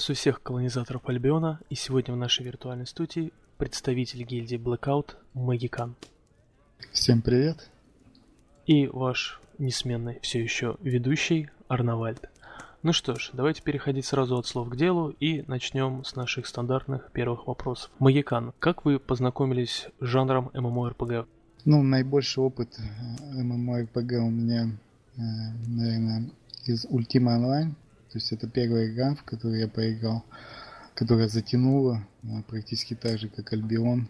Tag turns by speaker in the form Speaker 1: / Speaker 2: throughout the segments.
Speaker 1: Приветствую всех колонизаторов Альбиона, и сегодня в нашей виртуальной студии представитель гильдии Blackout Магикан.
Speaker 2: Всем привет.
Speaker 1: И ваш несменный все еще ведущий Арнавальд. Ну что ж, давайте переходить сразу от слов к делу и начнем с наших стандартных первых вопросов. Магикан, как вы познакомились с жанром MMORPG?
Speaker 2: Ну, наибольший опыт MMORPG у меня, э, наверное, из Ultima Online. То есть это первая игра, в которую я поиграл, которая затянула а, практически так же, как Альбион.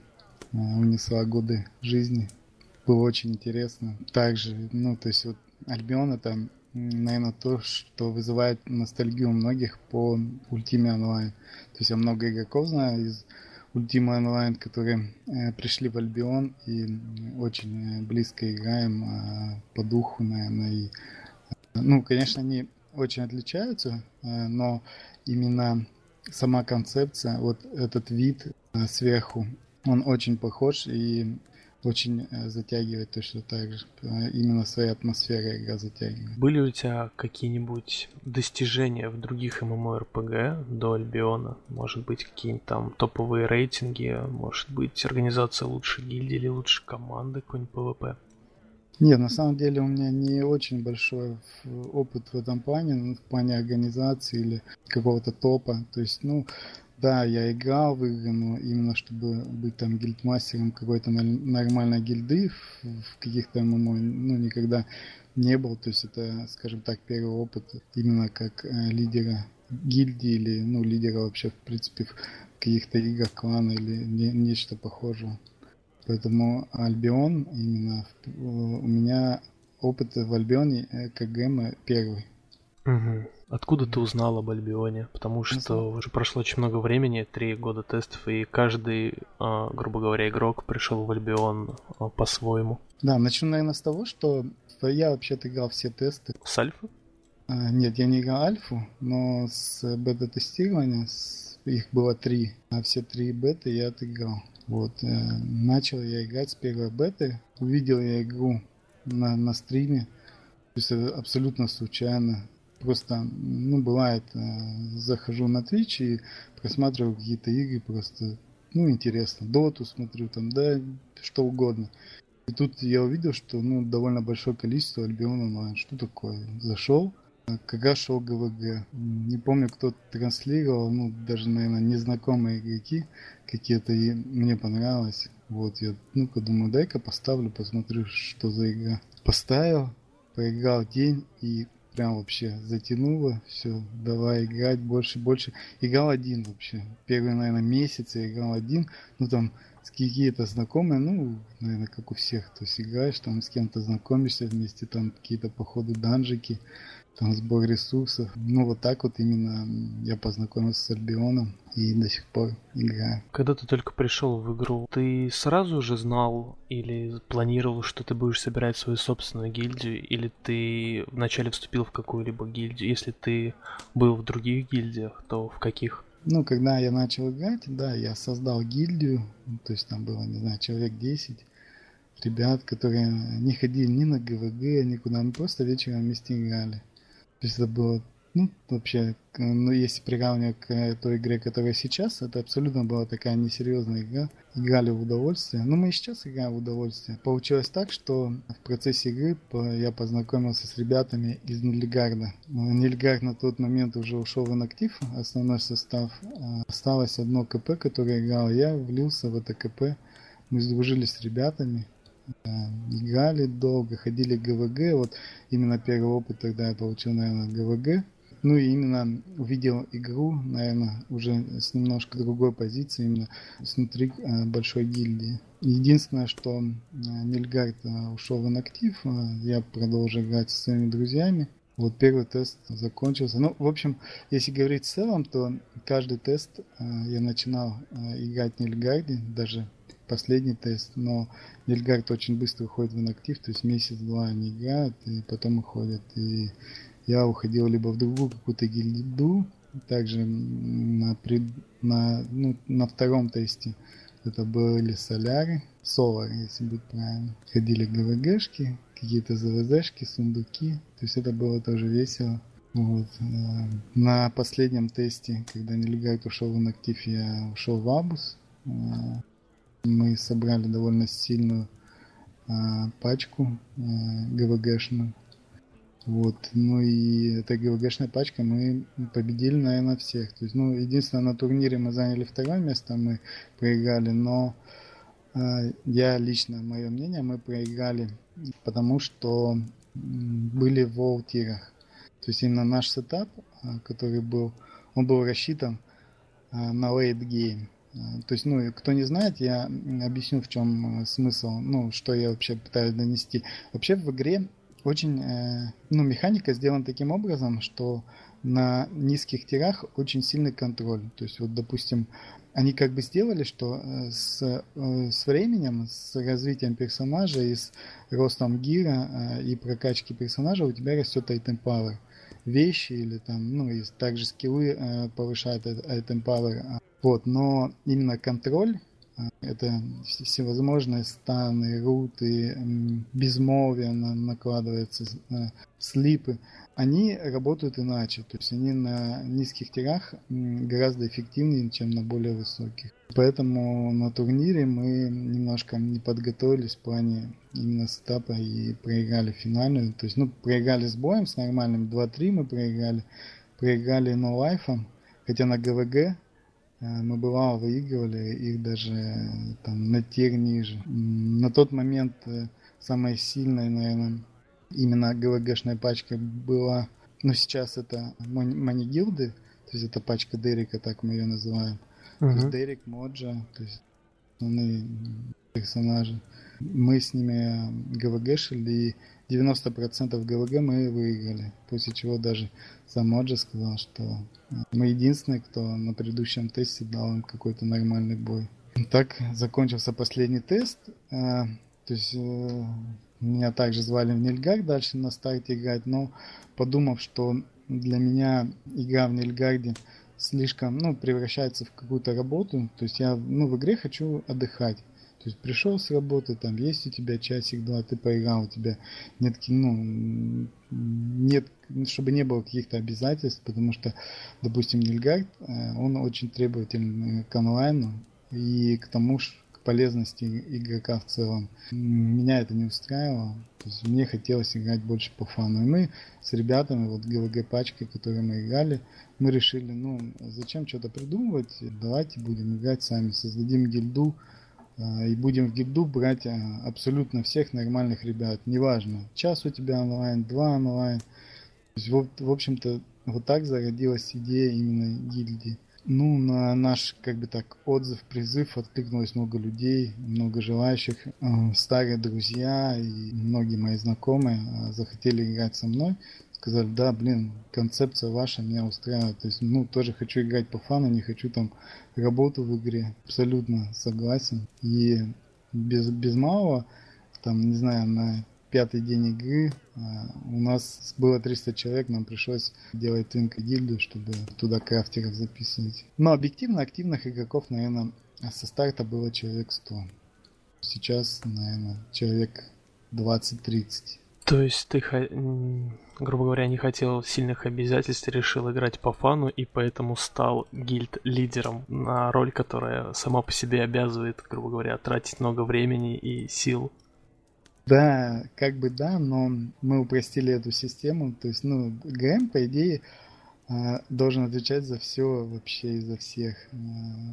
Speaker 2: А, унесла годы жизни. Было очень интересно. Также, ну, то есть вот Альбион это, наверное, то, что вызывает ностальгию у многих по Ultima Online. То есть я много игроков знаю из Ultima Online, которые э, пришли в Альбион и очень э, близко играем э, по духу, наверное. И, э, ну, конечно, они очень отличаются, э, но именно сама концепция, вот этот вид э, сверху, он очень похож и очень э, затягивает точно так же. Именно своей атмосферой игра затягивает.
Speaker 1: Были у тебя какие-нибудь достижения в других MMORPG до Альбиона? Может быть, какие-нибудь там топовые рейтинги? Может быть, организация лучшей гильдии или лучшей команды какой-нибудь PvP?
Speaker 2: Нет, на самом деле у меня не очень большой опыт в этом плане, ну, в плане организации или какого-то топа. То есть, ну, да, я играл в игры, но именно чтобы быть там гильдмастером какой-то нормальной гильды в, каких-то ММО, ну, никогда не был. То есть это, скажем так, первый опыт именно как э, лидера гильдии или, ну, лидера вообще, в принципе, в каких-то играх клана или не, нечто похожее. Поэтому Альбион именно у меня опыт в Альбионе КГМ первый.
Speaker 1: Угу. Откуда ты узнал об Альбионе? Потому что уже прошло очень много времени, три года тестов, и каждый, а, грубо говоря, игрок пришел в Альбион а, по-своему.
Speaker 2: Да, начну, наверное, с того, что я вообще-то играл все тесты.
Speaker 1: С альфы?
Speaker 2: А, нет, я не играл альфу, но с бета-тестирования их было три, а все три беты я отыграл. Вот, э, начал я играть с первой беты, увидел я игру на, на стриме, то есть абсолютно случайно. Просто, ну, бывает, э, захожу на Twitch и просматриваю какие-то игры, просто, ну, интересно. Доту смотрю, там, да, что угодно. И тут я увидел, что, ну, довольно большое количество Альбион онлайн. Что такое? Зашел, когда шел ГВГ. Не помню, кто транслировал, ну, даже, наверное, незнакомые игроки какие-то, и мне понравилось. Вот, я, ну-ка, думаю, дай-ка поставлю, посмотрю, что за игра. Поставил, поиграл день, и прям вообще затянуло, все, давай играть больше, больше. Играл один вообще. Первый, наверное, месяц я играл один, ну, там, с какие-то знакомые, ну, наверное, как у всех, то есть играешь, там с кем-то знакомишься вместе, там какие-то походы данжики, там сбор ресурсов. Ну, вот так вот именно я познакомился с Альбионом и до сих пор играю.
Speaker 1: Когда ты только пришел в игру, ты сразу же знал или планировал, что ты будешь собирать свою собственную гильдию, или ты вначале вступил в какую-либо гильдию? Если ты был в других гильдиях, то в каких?
Speaker 2: Ну, когда я начал играть, да, я создал гильдию, то есть там было, не знаю, человек 10 ребят, которые не ходили ни на ГВГ, никуда, мы просто вечером вместе играли. То есть это было, ну, вообще, ну, если приравнивать к той игре, которая сейчас, это абсолютно была такая несерьезная игра. Играли в удовольствие. Ну, мы и сейчас играем в удовольствие. Получилось так, что в процессе игры я познакомился с ребятами из Нильгарда. Нильгард на тот момент уже ушел в инактив, основной состав. А осталось одно КП, которое играл. Я влился в это КП. Мы сдружились с ребятами играли долго, ходили ГВГ. Вот именно первый опыт тогда я получил, наверное, ГВГ. Ну и именно увидел игру, наверное, уже с немножко другой позиции, именно снутри э, большой гильдии. Единственное, что э, Нильгард э, ушел в инактив, я продолжил играть со своими друзьями. Вот первый тест закончился. Ну, в общем, если говорить в целом, то каждый тест я начинал играть в Нильгарде, даже последний тест, но Нильгард очень быстро уходит в инактив, то есть месяц-два они играют, и потом уходят. И я уходил либо в другую какую-то гильду, также на, пред, на, ну, на втором тесте это были соляры, солар, если быть правильно. Ходили ГВГшки, какие-то ЗВЗшки, сундуки, то есть это было тоже весело. Вот. Э, на последнем тесте, когда Нелегайт ушел в инактив, я ушел в Абус. Э, мы собрали довольно сильную э, пачку ГВГшную. Вот. Ну и этой ГВГшной пачкой мы победили, наверное, всех. То есть, ну, единственное, на турнире мы заняли второе место, мы проиграли, но э, я лично, мое мнение, мы проиграли, потому что были в волтирах. То есть именно наш сетап, который был, он был рассчитан на late game. То есть, ну, кто не знает, я объясню, в чем смысл, ну, что я вообще пытаюсь донести. Вообще в игре очень, э, ну, механика сделана таким образом, что на низких тирах очень сильный контроль. То есть, вот, допустим, они как бы сделали, что э, с, э, с временем, с развитием персонажа и с ростом гира и прокачки персонажа у тебя растет item power. Вещи или там, ну, и также скиллы повышают item power. Вот, но именно контроль это всевозможные станы, руты, безмолвие накладывается, э, слипы. Они работают иначе, то есть они на низких тирах гораздо эффективнее, чем на более высоких. Поэтому на турнире мы немножко не подготовились в плане именно сетапа и проиграли финальную. То есть, ну, проиграли с боем, с нормальным 2-3 мы проиграли. Проиграли но лайфом, хотя на ГВГ Э, мы бывало выигрывали их даже там на тир ниже. На тот момент э, самой сильной, наверное, именно ГВГшная пачка была, ну сейчас это Манигилды, то есть это пачка Дерека, так мы ее называем. Uh-huh. То Дерек, Моджа, то есть основные персонажи. Мы с ними ГВГшили, и 90% ГВГ мы выиграли. После чего даже сам Моджи сказал, что э, мы единственные, кто на предыдущем тесте дал им какой-то нормальный бой. Так закончился последний тест. Э, то есть э, меня также звали в Нильгард дальше на старте играть, но подумав, что для меня игра в Нильгарде слишком, ну, превращается в какую-то работу, то есть я, ну, в игре хочу отдыхать. То есть пришел с работы, там есть у тебя часик-два, ты поиграл, у тебя нет, ну, нет, чтобы не было каких-то обязательств, потому что, допустим, Нильгард, э, он очень требователен к онлайну и к тому, к полезности игрока в целом. Меня это не устраивало, то есть мне хотелось играть больше по фану. И мы с ребятами, вот ГВГ пачкой, которые мы играли, мы решили, ну, зачем что-то придумывать, давайте будем играть сами, создадим гильду, а, и будем в гильду брать а, абсолютно всех нормальных ребят. Неважно, час у тебя онлайн, два онлайн. То есть, вот, в общем-то, вот так зародилась идея именно гильдии. Ну, на наш, как бы так, отзыв, призыв откликнулось много людей, много желающих. А, старые друзья и многие мои знакомые захотели играть со мной сказали, да, блин, концепция ваша меня устраивает. То есть, ну, тоже хочу играть по фану, не хочу там работу в игре. Абсолютно согласен. И без, без малого, там, не знаю, на пятый день игры а, у нас было 300 человек, нам пришлось делать твинка гильду, чтобы туда крафтеров записывать. Но объективно активных игроков, наверное, со старта было человек 100. Сейчас, наверное, человек 20-30.
Speaker 1: То есть ты, грубо говоря, не хотел сильных обязательств, решил играть по фану и поэтому стал гильд-лидером на роль, которая сама по себе обязывает, грубо говоря, тратить много времени и сил.
Speaker 2: Да, как бы да, но мы упростили эту систему. То есть, ну, ГМ, по идее, а, должен отвечать за все вообще и за всех. А,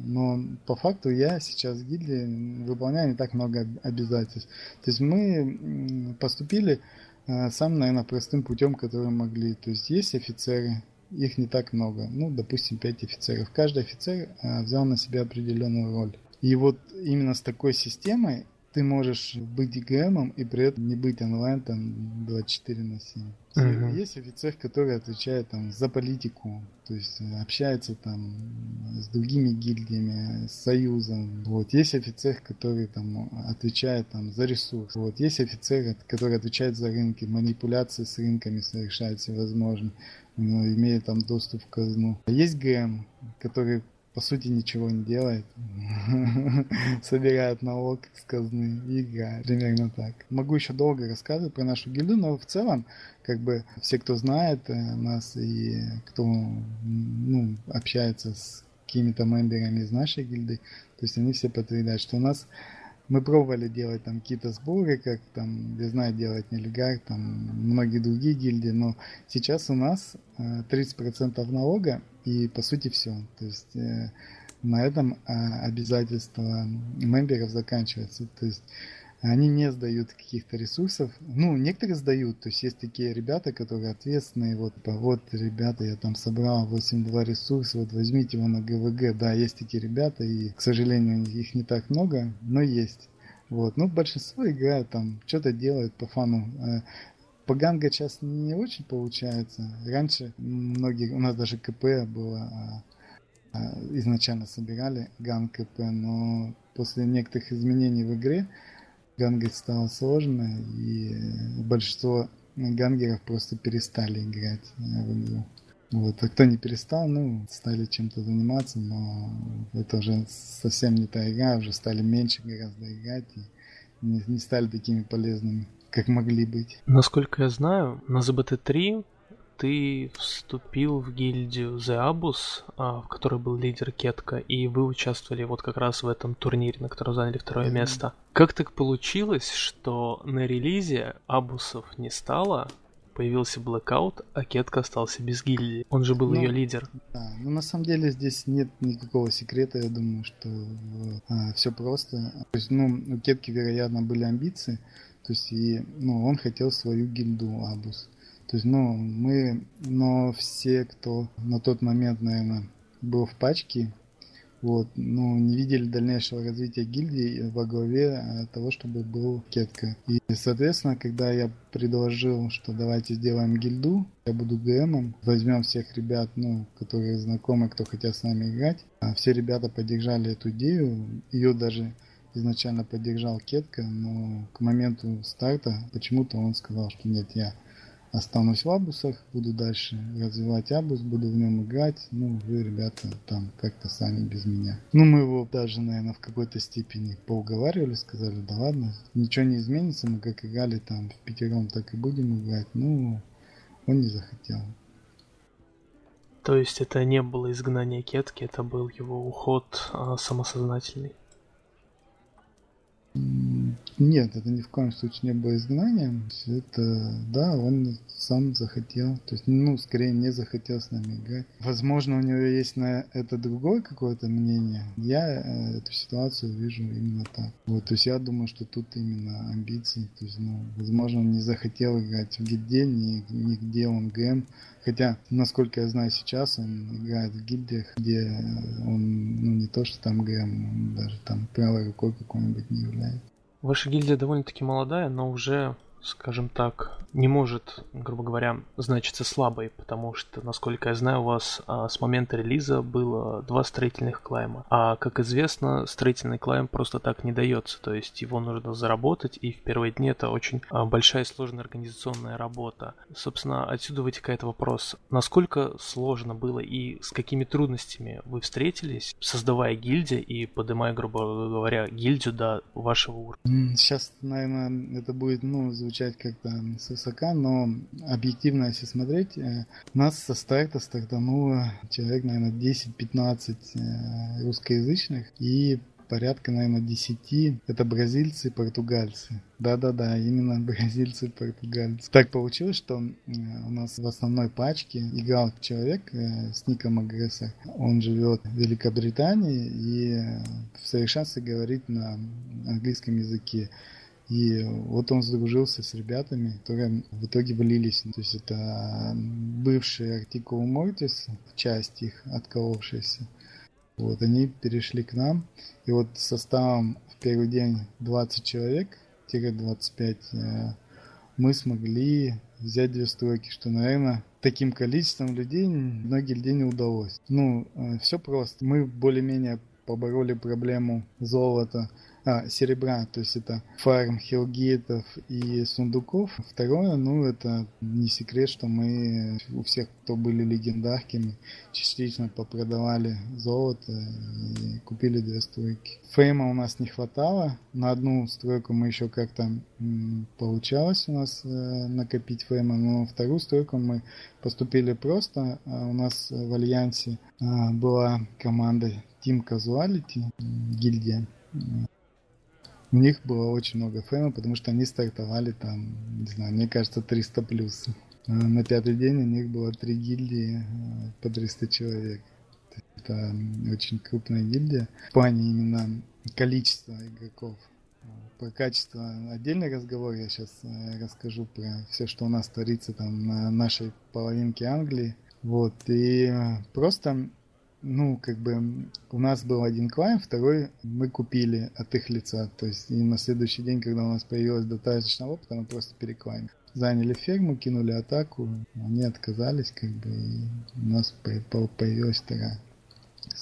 Speaker 2: но по факту я сейчас в гильдии выполняю не так много обязательств. То есть мы поступили а, самым, наверное, простым путем, который могли. То есть есть офицеры, их не так много. Ну, допустим, 5 офицеров. Каждый офицер взял на себя определенную роль. И вот именно с такой системой ты можешь быть ГМом и при этом не быть онлайн там 24 на 7. Uh-huh. Есть офицер, который отвечает там за политику, то есть общается там с другими гильдиями, с союзом. Вот есть офицер, который там отвечает там за ресурс. Вот есть офицер, который отвечает за рынки, манипуляции с рынками совершает всевозможные, имеет там доступ к казну. Есть ГМ, который по сути ничего не делает, собирает налог с казны и играет. Примерно так. Могу еще долго рассказывать про нашу гильду, но в целом, как бы, все, кто знает э, нас и кто ну, общается с какими-то мемберами из нашей гильды, то есть они все подтверждают, что у нас мы пробовали делать там какие-то сборы, как там, я знаю, делать нелегар, там многие другие гильдии, но сейчас у нас 30% э, налога и по сути все. То есть э, на этом э, обязательства мемберов заканчивается. То есть они не сдают каких-то ресурсов. Ну, некоторые сдают. То есть есть такие ребята, которые ответственные. Вот, вот, ребята, я там собрал 8.2 ресурса, вот возьмите его на ГВГ. Да, есть такие ребята, и, к сожалению, их не так много, но есть. Вот. Ну, большинство играют там, что-то делают по фану. Э, по ганга сейчас не очень получается. Раньше многие, у нас даже КП было, а, а, изначально собирали ганг КП, но после некоторых изменений в игре гангать стало сложно, и большинство гангеров просто перестали играть в игру. Вот. А кто не перестал, ну, стали чем-то заниматься, но это уже совсем не та игра, уже стали меньше гораздо играть и не, не стали такими полезными, как могли быть.
Speaker 1: Насколько я знаю, на ZBT3 ты вступил в гильдию The Abus, а, в которой был лидер Кетка, и вы участвовали вот как раз в этом турнире, на котором заняли второе mm-hmm. место. Как так получилось, что на релизе Абусов не стало, появился Blackout, а Кетка остался без гильдии. Он же был ну, ее лидер.
Speaker 2: Да, ну на самом деле здесь нет никакого секрета, я думаю, что а, все просто. То есть, ну, у Кетки, вероятно, были амбиции, то есть, и, ну, он хотел свою гильду Абус. То есть, ну, мы, но все, кто на тот момент, наверное, был в пачке, вот, ну, не видели дальнейшего развития гильдии во главе э, того, чтобы был Кетка. И, соответственно, когда я предложил, что давайте сделаем гильду, я буду ГМом, возьмем всех ребят, ну, которые знакомы, кто хотят с нами играть, а все ребята поддержали эту идею, ее даже изначально поддержал Кетка, но к моменту старта почему-то он сказал, что нет, я останусь в Абусах, буду дальше развивать Абус, буду в нем играть. Ну, вы, ребята, там как-то сами без меня. Ну, мы его даже, наверное, в какой-то степени поуговаривали, сказали, да ладно, ничего не изменится, мы как играли там в пятером, так и будем играть. Ну, он не захотел.
Speaker 1: То есть это не было изгнание Кетки, это был его уход а, самосознательный?
Speaker 2: Нет, это ни в коем случае не было изгнанием. Это, да, он сам захотел. То есть, ну, скорее не захотел с нами играть. Возможно, у него есть на это другое какое-то мнение. Я э, эту ситуацию вижу именно так. Вот, то есть я думаю, что тут именно амбиции. То есть, ну, возможно, он не захотел играть в гильдии, ни, нигде он ГМ. Хотя, насколько я знаю сейчас, он играет в гильдиях, где он, ну, не то, что там ГМ, он даже там правой рукой какой-нибудь не является.
Speaker 1: Ваша гильдия довольно-таки молодая, но уже скажем так, не может, грубо говоря, значиться слабой, потому что, насколько я знаю, у вас а, с момента релиза было два строительных клайма. А, как известно, строительный клайм просто так не дается, то есть его нужно заработать, и в первые дни это очень а, большая и сложная организационная работа. Собственно, отсюда вытекает вопрос, насколько сложно было и с какими трудностями вы встретились, создавая гильдию и поднимая, грубо говоря, гильдию до вашего уровня?
Speaker 2: Сейчас, наверное, это будет, ну, звучать как-то с высока, но объективно, если смотреть, э, нас со старта стартануло человек, наверное, 10-15 э, русскоязычных и порядка, наверное, 10 это бразильцы и португальцы. Да-да-да, именно бразильцы и португальцы. Так получилось, что э, у нас в основной пачке играл человек с ником Агрессор. Он живет в Великобритании и в совершенстве говорит на английском языке. И вот он сдружился с ребятами, которые в итоге влились. То есть это бывшие Артикул Мортис, часть их отколовшаяся. Вот, они перешли к нам. И вот составом в первый день 20 человек, 25, э, мы смогли взять две стройки, что, наверное, таким количеством людей многие людей не удалось. Ну, э, все просто. Мы более-менее побороли проблему золота а, серебра, то есть это фарм хилгейтов и сундуков. Второе, ну, это не секрет, что мы у всех, кто были легендарками, частично попродавали золото и купили две стройки. Фрейма у нас не хватало. На одну стройку мы еще как-то получалось у нас э, накопить фрейма, но вторую стройку мы поступили просто. А у нас в Альянсе а, была команда Team Casuality, гильдия у них было очень много фреймов, потому что они стартовали там, не знаю, мне кажется, 300 плюс. А на пятый день у них было три гильдии э, по 300 человек. Это очень крупная гильдия. В плане именно количества игроков. Про качество отдельный разговор. Я сейчас э, расскажу про все, что у нас творится там на нашей половинке Англии. Вот. И э, просто ну, как бы у нас был один клиент, второй мы купили от их лица. То есть и на следующий день, когда у нас появилось достаточно опыта, мы просто переклаем. Заняли ферму, кинули атаку, они отказались, как бы, и у нас появилась вторая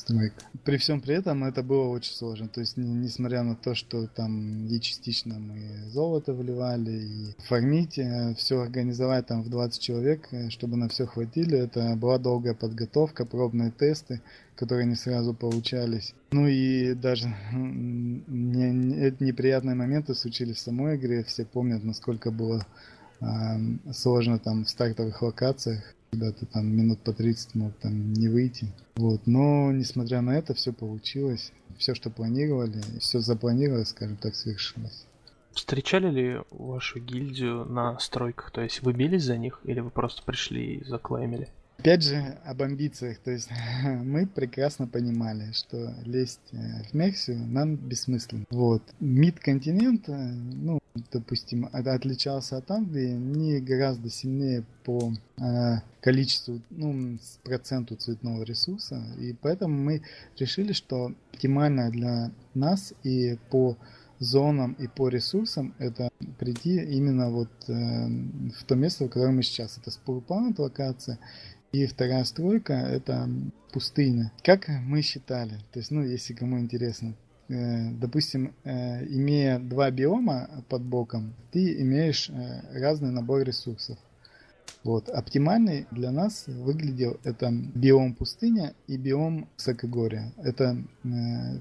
Speaker 2: стройка. При всем при этом это было очень сложно. То есть, несмотря на то, что там и частично мы золото вливали, и фармить, э, все организовать там в 20 человек, э, чтобы на все хватили, это была долгая подготовка, пробные тесты, которые не сразу получались. Ну и даже не, не, неприятные моменты случились в самой игре. Все помнят, насколько было сложно там в стартовых локациях когда ты там минут по 30 мог там не выйти. Вот. Но, несмотря на это, все получилось. Все, что планировали, все запланировалось, скажем так, свершилось.
Speaker 1: Встречали ли вашу гильдию на стройках? То есть вы бились за них или вы просто пришли и заклеймили?
Speaker 2: Опять же, об амбициях. То есть мы прекрасно понимали, что лезть э, в Мексию нам бессмысленно. Вот. Мид континента, ну, допустим, отличался от Англии не гораздо сильнее по э, количеству, ну, проценту цветного ресурса. И поэтому мы решили, что оптимально для нас и по зонам и по ресурсам это прийти именно вот э, в то место, в котором мы сейчас. Это Спурпант локация и вторая стройка это пустыня. Как мы считали, то есть, ну, если кому интересно, допустим, э, имея два биома под боком, ты имеешь э, разный набор ресурсов. Вот. Оптимальный для нас выглядел это биом пустыня и биом высокогорья. Это,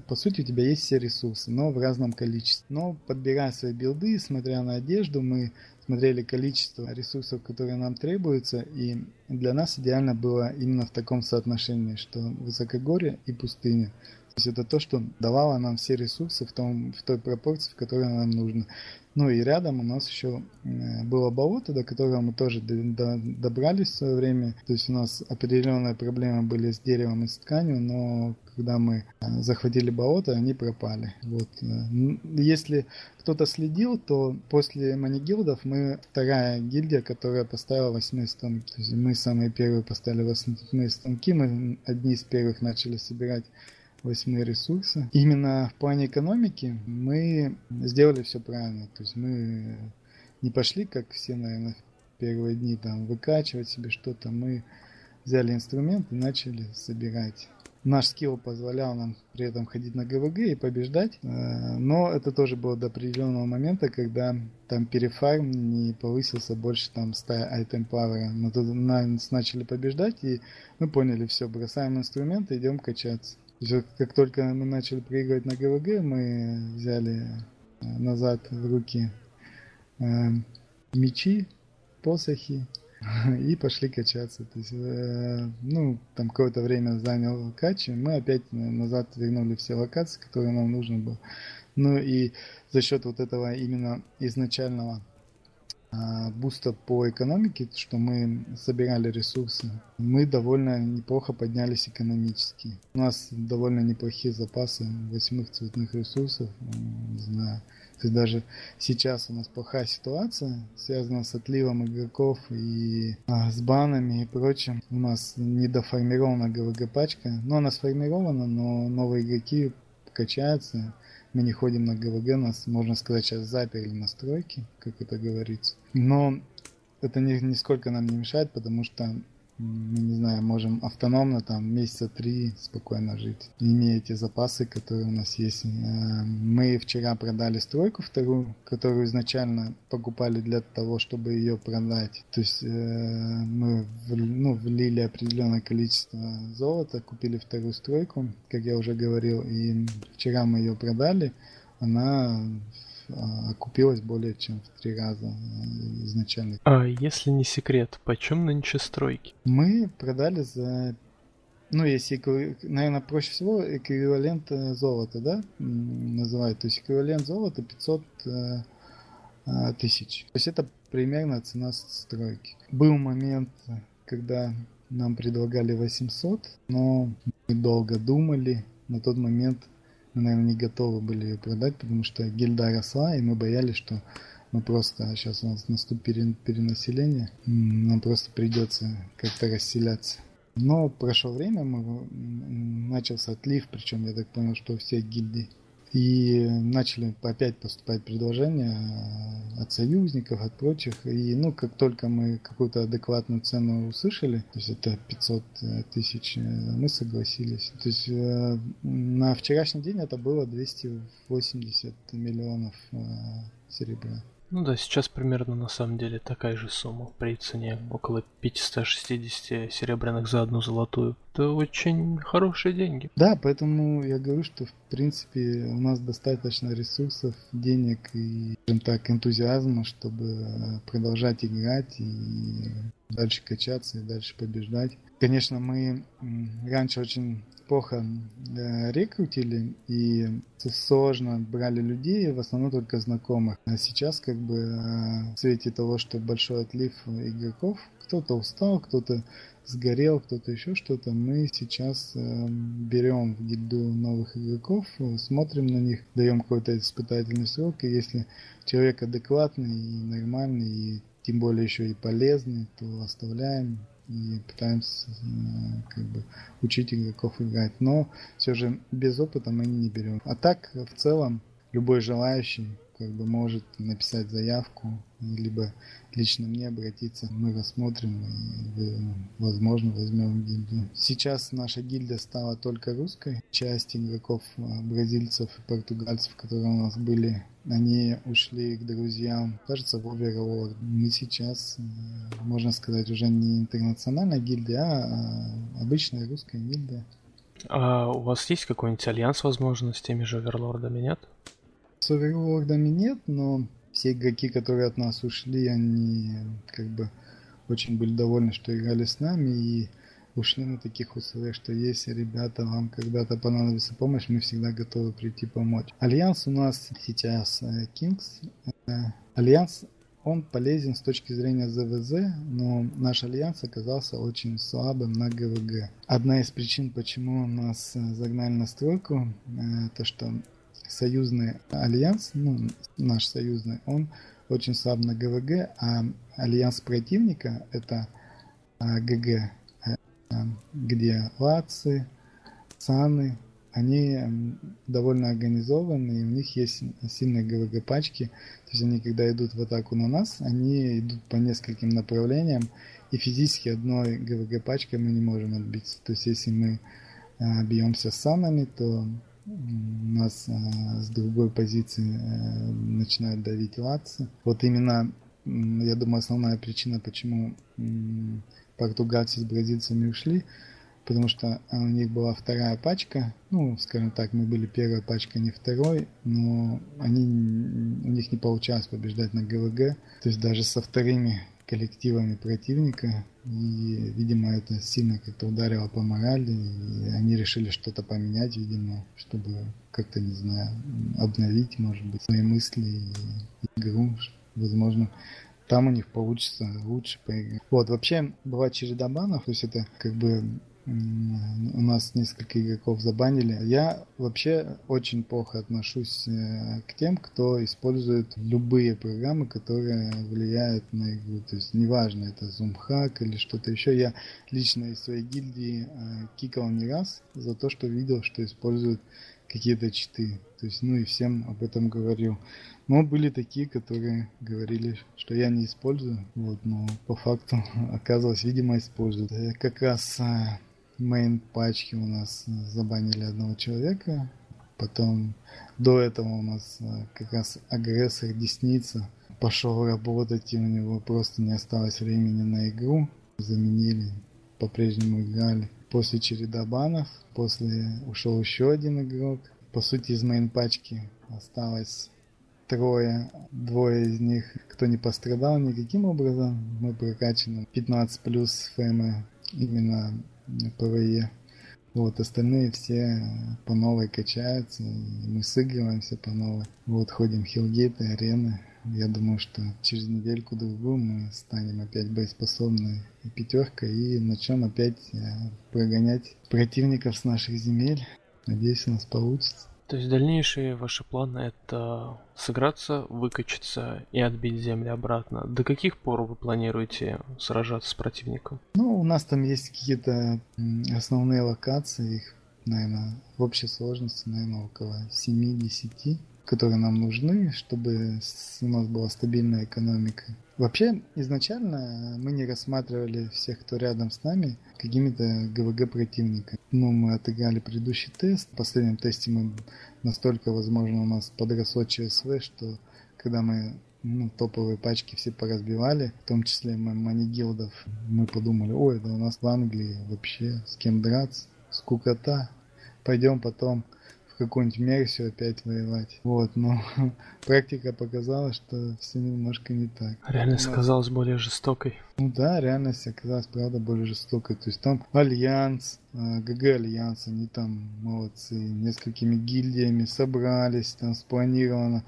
Speaker 2: по сути, у тебя есть все ресурсы, но в разном количестве. Но подбирая свои билды, смотря на одежду, мы смотрели количество ресурсов, которые нам требуются, и для нас идеально было именно в таком соотношении, что высокогорье и пустыня. Есть это то, что давало нам все ресурсы в, том, в той пропорции, в которой нам нужно. Ну и рядом у нас еще э, было болото, до которого мы тоже добрались в свое время. То есть у нас определенные проблемы были с деревом и с тканью, но когда мы э, захватили болото, они пропали. Вот. Э, если кто-то следил, то после манигилдов мы вторая гильдия, которая поставила восьмые станки. То есть мы самые первые поставили восьмые станки, мы одни из первых начали собирать восьмые ресурсы. Именно в плане экономики мы сделали все правильно. То есть мы не пошли, как все, наверное, первые дни там выкачивать себе что-то. Мы взяли инструмент и начали собирать. Наш скилл позволял нам при этом ходить на ГВГ и побеждать, э, но это тоже было до определенного момента, когда там перефарм не повысился больше там 100 item power. Мы тут начали побеждать и мы поняли, все, бросаем инструменты, идем качаться. Как только мы начали проигрывать на ГВГ, мы взяли э, назад в руки э, мечи, посохи и пошли качаться. То есть, э, ну, там какое-то время занял качи, мы опять назад вернули все локации, которые нам нужно было. Ну и за счет вот этого именно изначального буста по экономике, что мы собирали ресурсы, мы довольно неплохо поднялись экономически. У нас довольно неплохие запасы восьмых цветных ресурсов, не знаю. То есть даже сейчас у нас плохая ситуация, связанная с отливом игроков и а, с банами и прочим. У нас недоформирована ГВГ пачка, но она сформирована, но новые игроки качаются мы не ходим на ГВГ, нас, можно сказать, сейчас заперли настройки, как это говорится. Но это ни, нисколько нам не мешает, потому что не знаю, можем автономно там месяца три спокойно жить, имея те запасы, которые у нас есть. Э, мы вчера продали стройку вторую, которую изначально покупали для того, чтобы ее продать. То есть э, мы ну, влили определенное количество золота, купили вторую стройку, как я уже говорил, и вчера мы ее продали. Она окупилась более чем в три раза э, изначально.
Speaker 1: А если не секрет, почем нынче стройки?
Speaker 2: Мы продали за ну, если, наверное, проще всего эквивалент э, золота, да, называют. То есть эквивалент золота 500 э, э, тысяч. То есть это примерно цена стройки. Был момент, когда нам предлагали 800, но мы долго думали. На тот момент мы, наверное, не готовы были ее продать, потому что гильда росла, и мы боялись, что мы просто, сейчас у нас наступит перенаселение, нам просто придется как-то расселяться. Но прошло время, мы, начался отлив, причем я так понял, что все гильдии. И начали опять поступать предложения от союзников, от прочих. И ну, как только мы какую-то адекватную цену услышали, то есть это 500 э, тысяч, э, мы согласились. То есть э, на вчерашний день это было 280 миллионов серебра.
Speaker 1: Ну да, сейчас примерно на самом деле такая же сумма при цене около 560 серебряных за одну золотую. Это очень хорошие деньги.
Speaker 2: Да, поэтому я говорю, что в принципе у нас достаточно ресурсов, денег и, скажем так, энтузиазма, чтобы продолжать играть и дальше качаться и дальше побеждать. Конечно, мы раньше очень плохо э, рекрутили и сложно брали людей, в основном только знакомых. А сейчас как бы э, в свете того, что большой отлив игроков, кто-то устал, кто-то сгорел, кто-то еще что-то, мы сейчас э, берем в гильду новых игроков, смотрим на них, даем какой-то испытательный срок, и если человек адекватный и нормальный, и тем более еще и полезный, то оставляем, и пытаемся э, как бы учить игроков играть. Но все же без опыта мы не берем. А так, в целом, любой желающий как бы может написать заявку, либо лично мне обратиться, мы рассмотрим и, возможно, возьмем гильдию. Сейчас наша гильдия стала только русской. Часть игроков а, бразильцев и португальцев, которые у нас были, они ушли к друзьям, кажется, в Overlord. Мы сейчас, э, можно сказать, уже не интернациональная гильдия, а обычная русская гильдия.
Speaker 1: А у вас есть какой-нибудь альянс, возможно, с теми же оверлордами, нет?
Speaker 2: Оверлордами нет, но все игроки, которые от нас ушли, они как бы очень были довольны, что играли с нами и ушли на таких условиях, что если ребята вам когда-то понадобится помощь, мы всегда готовы прийти помочь. Альянс у нас сейчас э, Kings. Э, Альянс он полезен с точки зрения ЗВЗ, но наш альянс оказался очень слабым на ГВГ. Одна из причин, почему нас э, загнали на стройку, то что союзный альянс, ну, наш союзный, он очень слаб на ГВГ, а альянс противника это а, ГГ, а, где лацы, цаны, они довольно организованы, и у них есть сильные ГВГ пачки. То есть они, когда идут в атаку на нас, они идут по нескольким направлениям, и физически одной ГВГ пачкой мы не можем отбиться. То есть если мы а, бьемся с санами, то нас э, с другой позиции э, начинают давить латцы. Вот именно, я думаю, основная причина, почему португальцы с бразильцами ушли, потому что у них была вторая пачка, ну, скажем так, мы были первой пачкой, не второй, но они, у них не получалось побеждать на ГВГ, то есть даже со вторыми коллективами противника. И, видимо, это сильно как-то ударило по морали. И они решили что-то поменять, видимо, чтобы как-то, не знаю, обновить, может быть, свои мысли и игру. Возможно, там у них получится лучше поиграть. Вот, вообще, бывает череда банов, то есть это как бы у нас несколько игроков забанили. Я вообще очень плохо отношусь э, к тем, кто использует любые программы, которые влияют на игру. То есть неважно, это зумхак или что-то еще. Я лично из своей гильдии э, кикал не раз за то, что видел, что используют какие-то читы. То есть, ну и всем об этом говорил. Но были такие, которые говорили, что я не использую. Вот, но по факту оказалось, видимо, используют. Э, как раз мейн пачки у нас забанили одного человека. Потом до этого у нас э, как раз агрессор Десница пошел работать, и у него просто не осталось времени на игру. Заменили, по-прежнему играли. После череда банов, после ушел еще один игрок. По сути, из main пачки осталось трое, двое из них, кто не пострадал никаким образом. Мы прокачаны 15 плюс ФМ именно ПВЕ. Вот, остальные все по новой качаются, мы сыгрываемся по новой. Вот, ходим хилгейты, арены. Я думаю, что через недельку-другую мы станем опять боеспособной пятеркой и начнем опять э, прогонять противников с наших земель. Надеюсь, у нас получится.
Speaker 1: То есть дальнейшие ваши планы это сыграться, выкачаться и отбить земли обратно. До каких пор вы планируете сражаться с противником?
Speaker 2: Ну, у нас там есть какие-то основные локации, их, наверное, в общей сложности, наверное, около 7-10 которые нам нужны, чтобы у нас была стабильная экономика. Вообще, изначально мы не рассматривали всех, кто рядом с нами, какими-то ГВГ противниками. Ну, мы отыграли предыдущий тест. В последнем тесте мы настолько, возможно, у нас подросло ЧСВ, что когда мы ну, топовые пачки все поразбивали, в том числе манигилдов, мы подумали, ой, да у нас в Англии вообще с кем драться, скукота, пойдем потом какую-нибудь Мерсию опять воевать. Вот, но практика показала, что все немножко не так.
Speaker 1: Реальность оказалась более жестокой.
Speaker 2: Ну да, реальность оказалась, правда, более жестокой. То есть там Альянс, а, ГГ Альянс, они там молодцы, несколькими гильдиями собрались, там спланировано.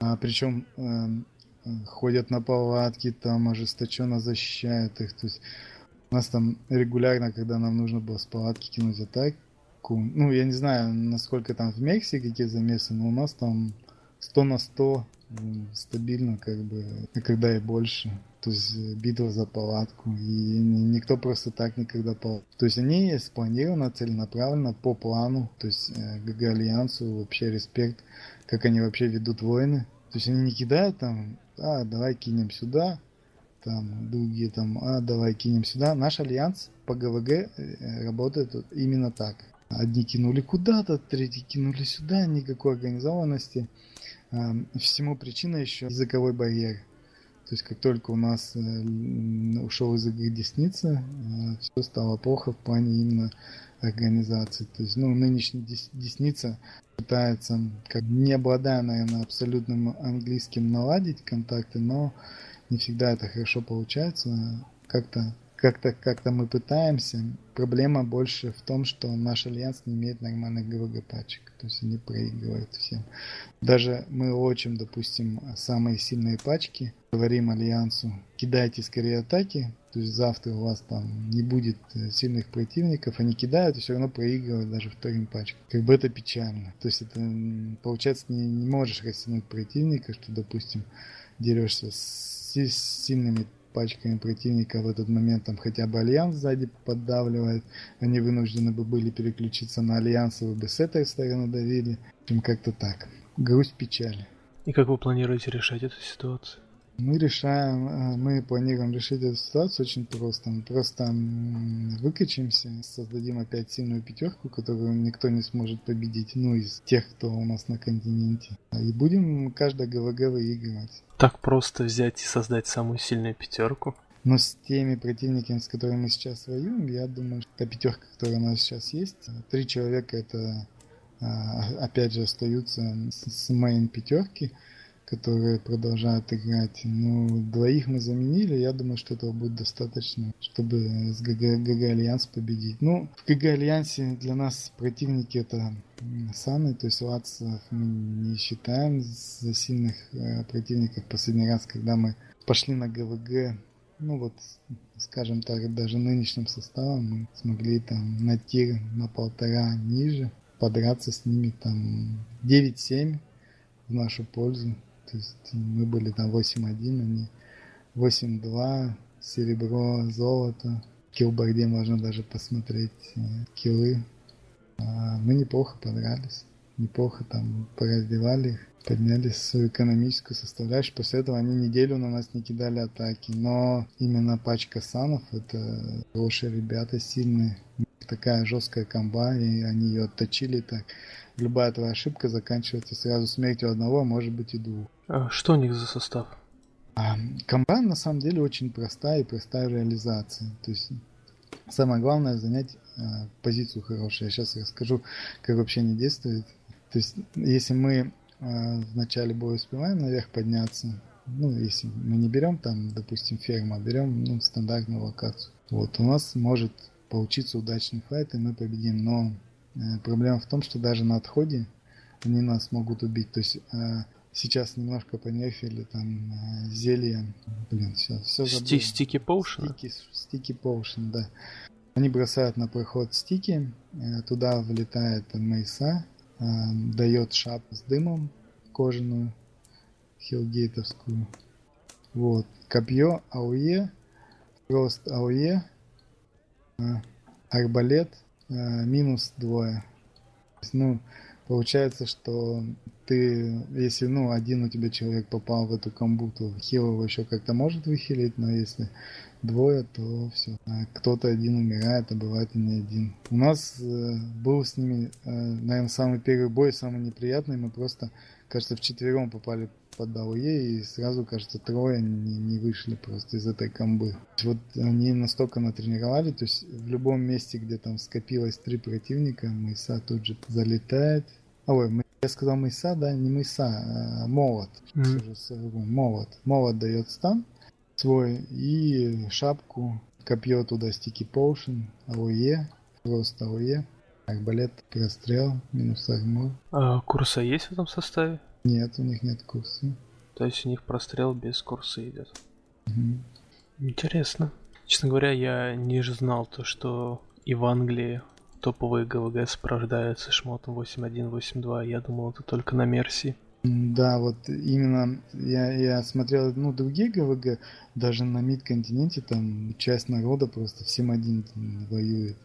Speaker 2: А, причем э, ходят на палатки, там ожесточенно защищают их. То есть у нас там регулярно, когда нам нужно было с палатки кинуть атаки, ну, я не знаю, насколько там в Мексике какие замесы, но у нас там 100 на 100 стабильно, как бы, когда и больше. То есть э, битва за палатку. И никто просто так никогда пал. То есть они спланированы целенаправленно по плану. То есть э, ГГ Альянсу вообще респект, как они вообще ведут войны. То есть они не кидают там, а, давай кинем сюда, там другие там, а, давай кинем сюда. Наш альянс по ГВГ э, работает именно так. Одни кинули куда-то, третьи кинули сюда, никакой организованности. Всему причина еще языковой барьер. То есть как только у нас э, ушел из игры Десница, э, все стало плохо в плане именно организации. То есть, ну, нынешний Десница пытается, как не обладая, наверное, абсолютным английским, наладить контакты, но не всегда это хорошо получается. Как-то как-то как-то мы пытаемся. Проблема больше в том, что наш альянс не имеет нормальных ГВГ пачек. То есть они проигрывают всем. Даже мы очень, допустим, самые сильные пачки. Говорим альянсу, кидайте скорее атаки. То есть завтра у вас там не будет э, сильных противников. Они кидают и все равно проигрывают даже вторым пачкам. Как бы это печально. То есть это получается не, не можешь растянуть противника, что, допустим, дерешься с, с сильными пачками противника в этот момент там хотя бы Альянс сзади поддавливает, они вынуждены бы были переключиться на Альянс, вы бы с этой стороны давили. Чем как-то так. Грусть, печаль.
Speaker 1: И как вы планируете решать эту ситуацию?
Speaker 2: Мы решаем, э, мы планируем решить эту ситуацию очень просто. Мы просто выкачаемся, создадим опять сильную пятерку, которую никто не сможет победить, ну, из тех, кто у нас на континенте. И будем каждое ГВГ выигрывать.
Speaker 1: Так просто взять и создать самую сильную пятерку?
Speaker 2: Но с теми противниками, с которыми мы сейчас воюем, я думаю, что та пятерка, которая у нас сейчас есть, три человека это а, опять же остаются с main пятерки которые продолжают играть. Ну, двоих мы заменили, я думаю, что этого будет достаточно, чтобы с ГГ, ГГ Альянс победить. Ну, в ГГ Альянсе для нас противники это сами, то есть Лацев мы не считаем за сильных э, противников. Последний раз, когда мы пошли на ГВГ, ну вот, скажем так, даже нынешним составом мы смогли там на тир на полтора ниже подраться с ними там 9-7 в нашу пользу. То есть мы были там 8-1, они 8-2, серебро, золото. В киллборде можно даже посмотреть э, киллы. А мы неплохо подрались. неплохо там пораздевали их, подняли свою экономическую составляющую. После этого они неделю на нас не кидали атаки. Но именно пачка санов это хорошие ребята, сильные. Такая жесткая комба, и они ее отточили так. Любая твоя ошибка заканчивается сразу смертью одного, а может быть и двух.
Speaker 1: А что у них за состав?
Speaker 2: А, комба на самом деле очень простая и простая реализация. То есть самое главное занять а, позицию хорошую. Я сейчас расскажу, как вообще не действует. То есть если мы а, в начале боя успеваем наверх подняться, ну, если мы не берем там, допустим, ферму, а берем ну, стандартную локацию. Вот, у нас может получиться удачный файт, и мы победим. Но э, проблема в том, что даже на отходе они нас могут убить. То есть Сейчас немножко понерфили там э, зелье. Блин, все, все
Speaker 1: забыл. Стики поушен?
Speaker 2: Стики, стики поушен, да. Они бросают на проход стики, э, туда влетает мейса, э, дает шапку с дымом кожаную, хилгейтовскую. Вот. Копье АУЕ, рост АУЕ, арбалет, минус двое. Ну, Получается, что ты, если, ну, один у тебя человек попал в эту комбу, то хил его еще как-то может выхилить, но если двое, то все. А кто-то один умирает, а бывает и не один. У нас э, был с ними, э, наверное, самый первый бой, самый неприятный. Мы просто, кажется, вчетвером попали под АОЕ, и сразу, кажется, трое не, не вышли просто из этой комбы. Вот они настолько натренировали, то есть в любом месте, где там скопилось три противника, Майса тут же залетает. Ой, я сказал Майса, да, не Майса, а молот. Mm-hmm. Молот. Молот дает стан свой и шапку, копье туда стики поушен, АОЕ, просто АОЕ. Арбалет, прострел, минус армор.
Speaker 1: А курса есть в этом составе?
Speaker 2: Нет, у них нет курса.
Speaker 1: То есть у них прострел без курса идет. Угу. Интересно. Честно говоря, я не знал то, что и в Англии топовые ГВГ сопровождаются шмотом 8.1, Я думал, это только на Мерси.
Speaker 2: Да, вот именно я, я смотрел, ну, другие ГВГ, даже на мид-континенте там часть народа просто всем один воюет.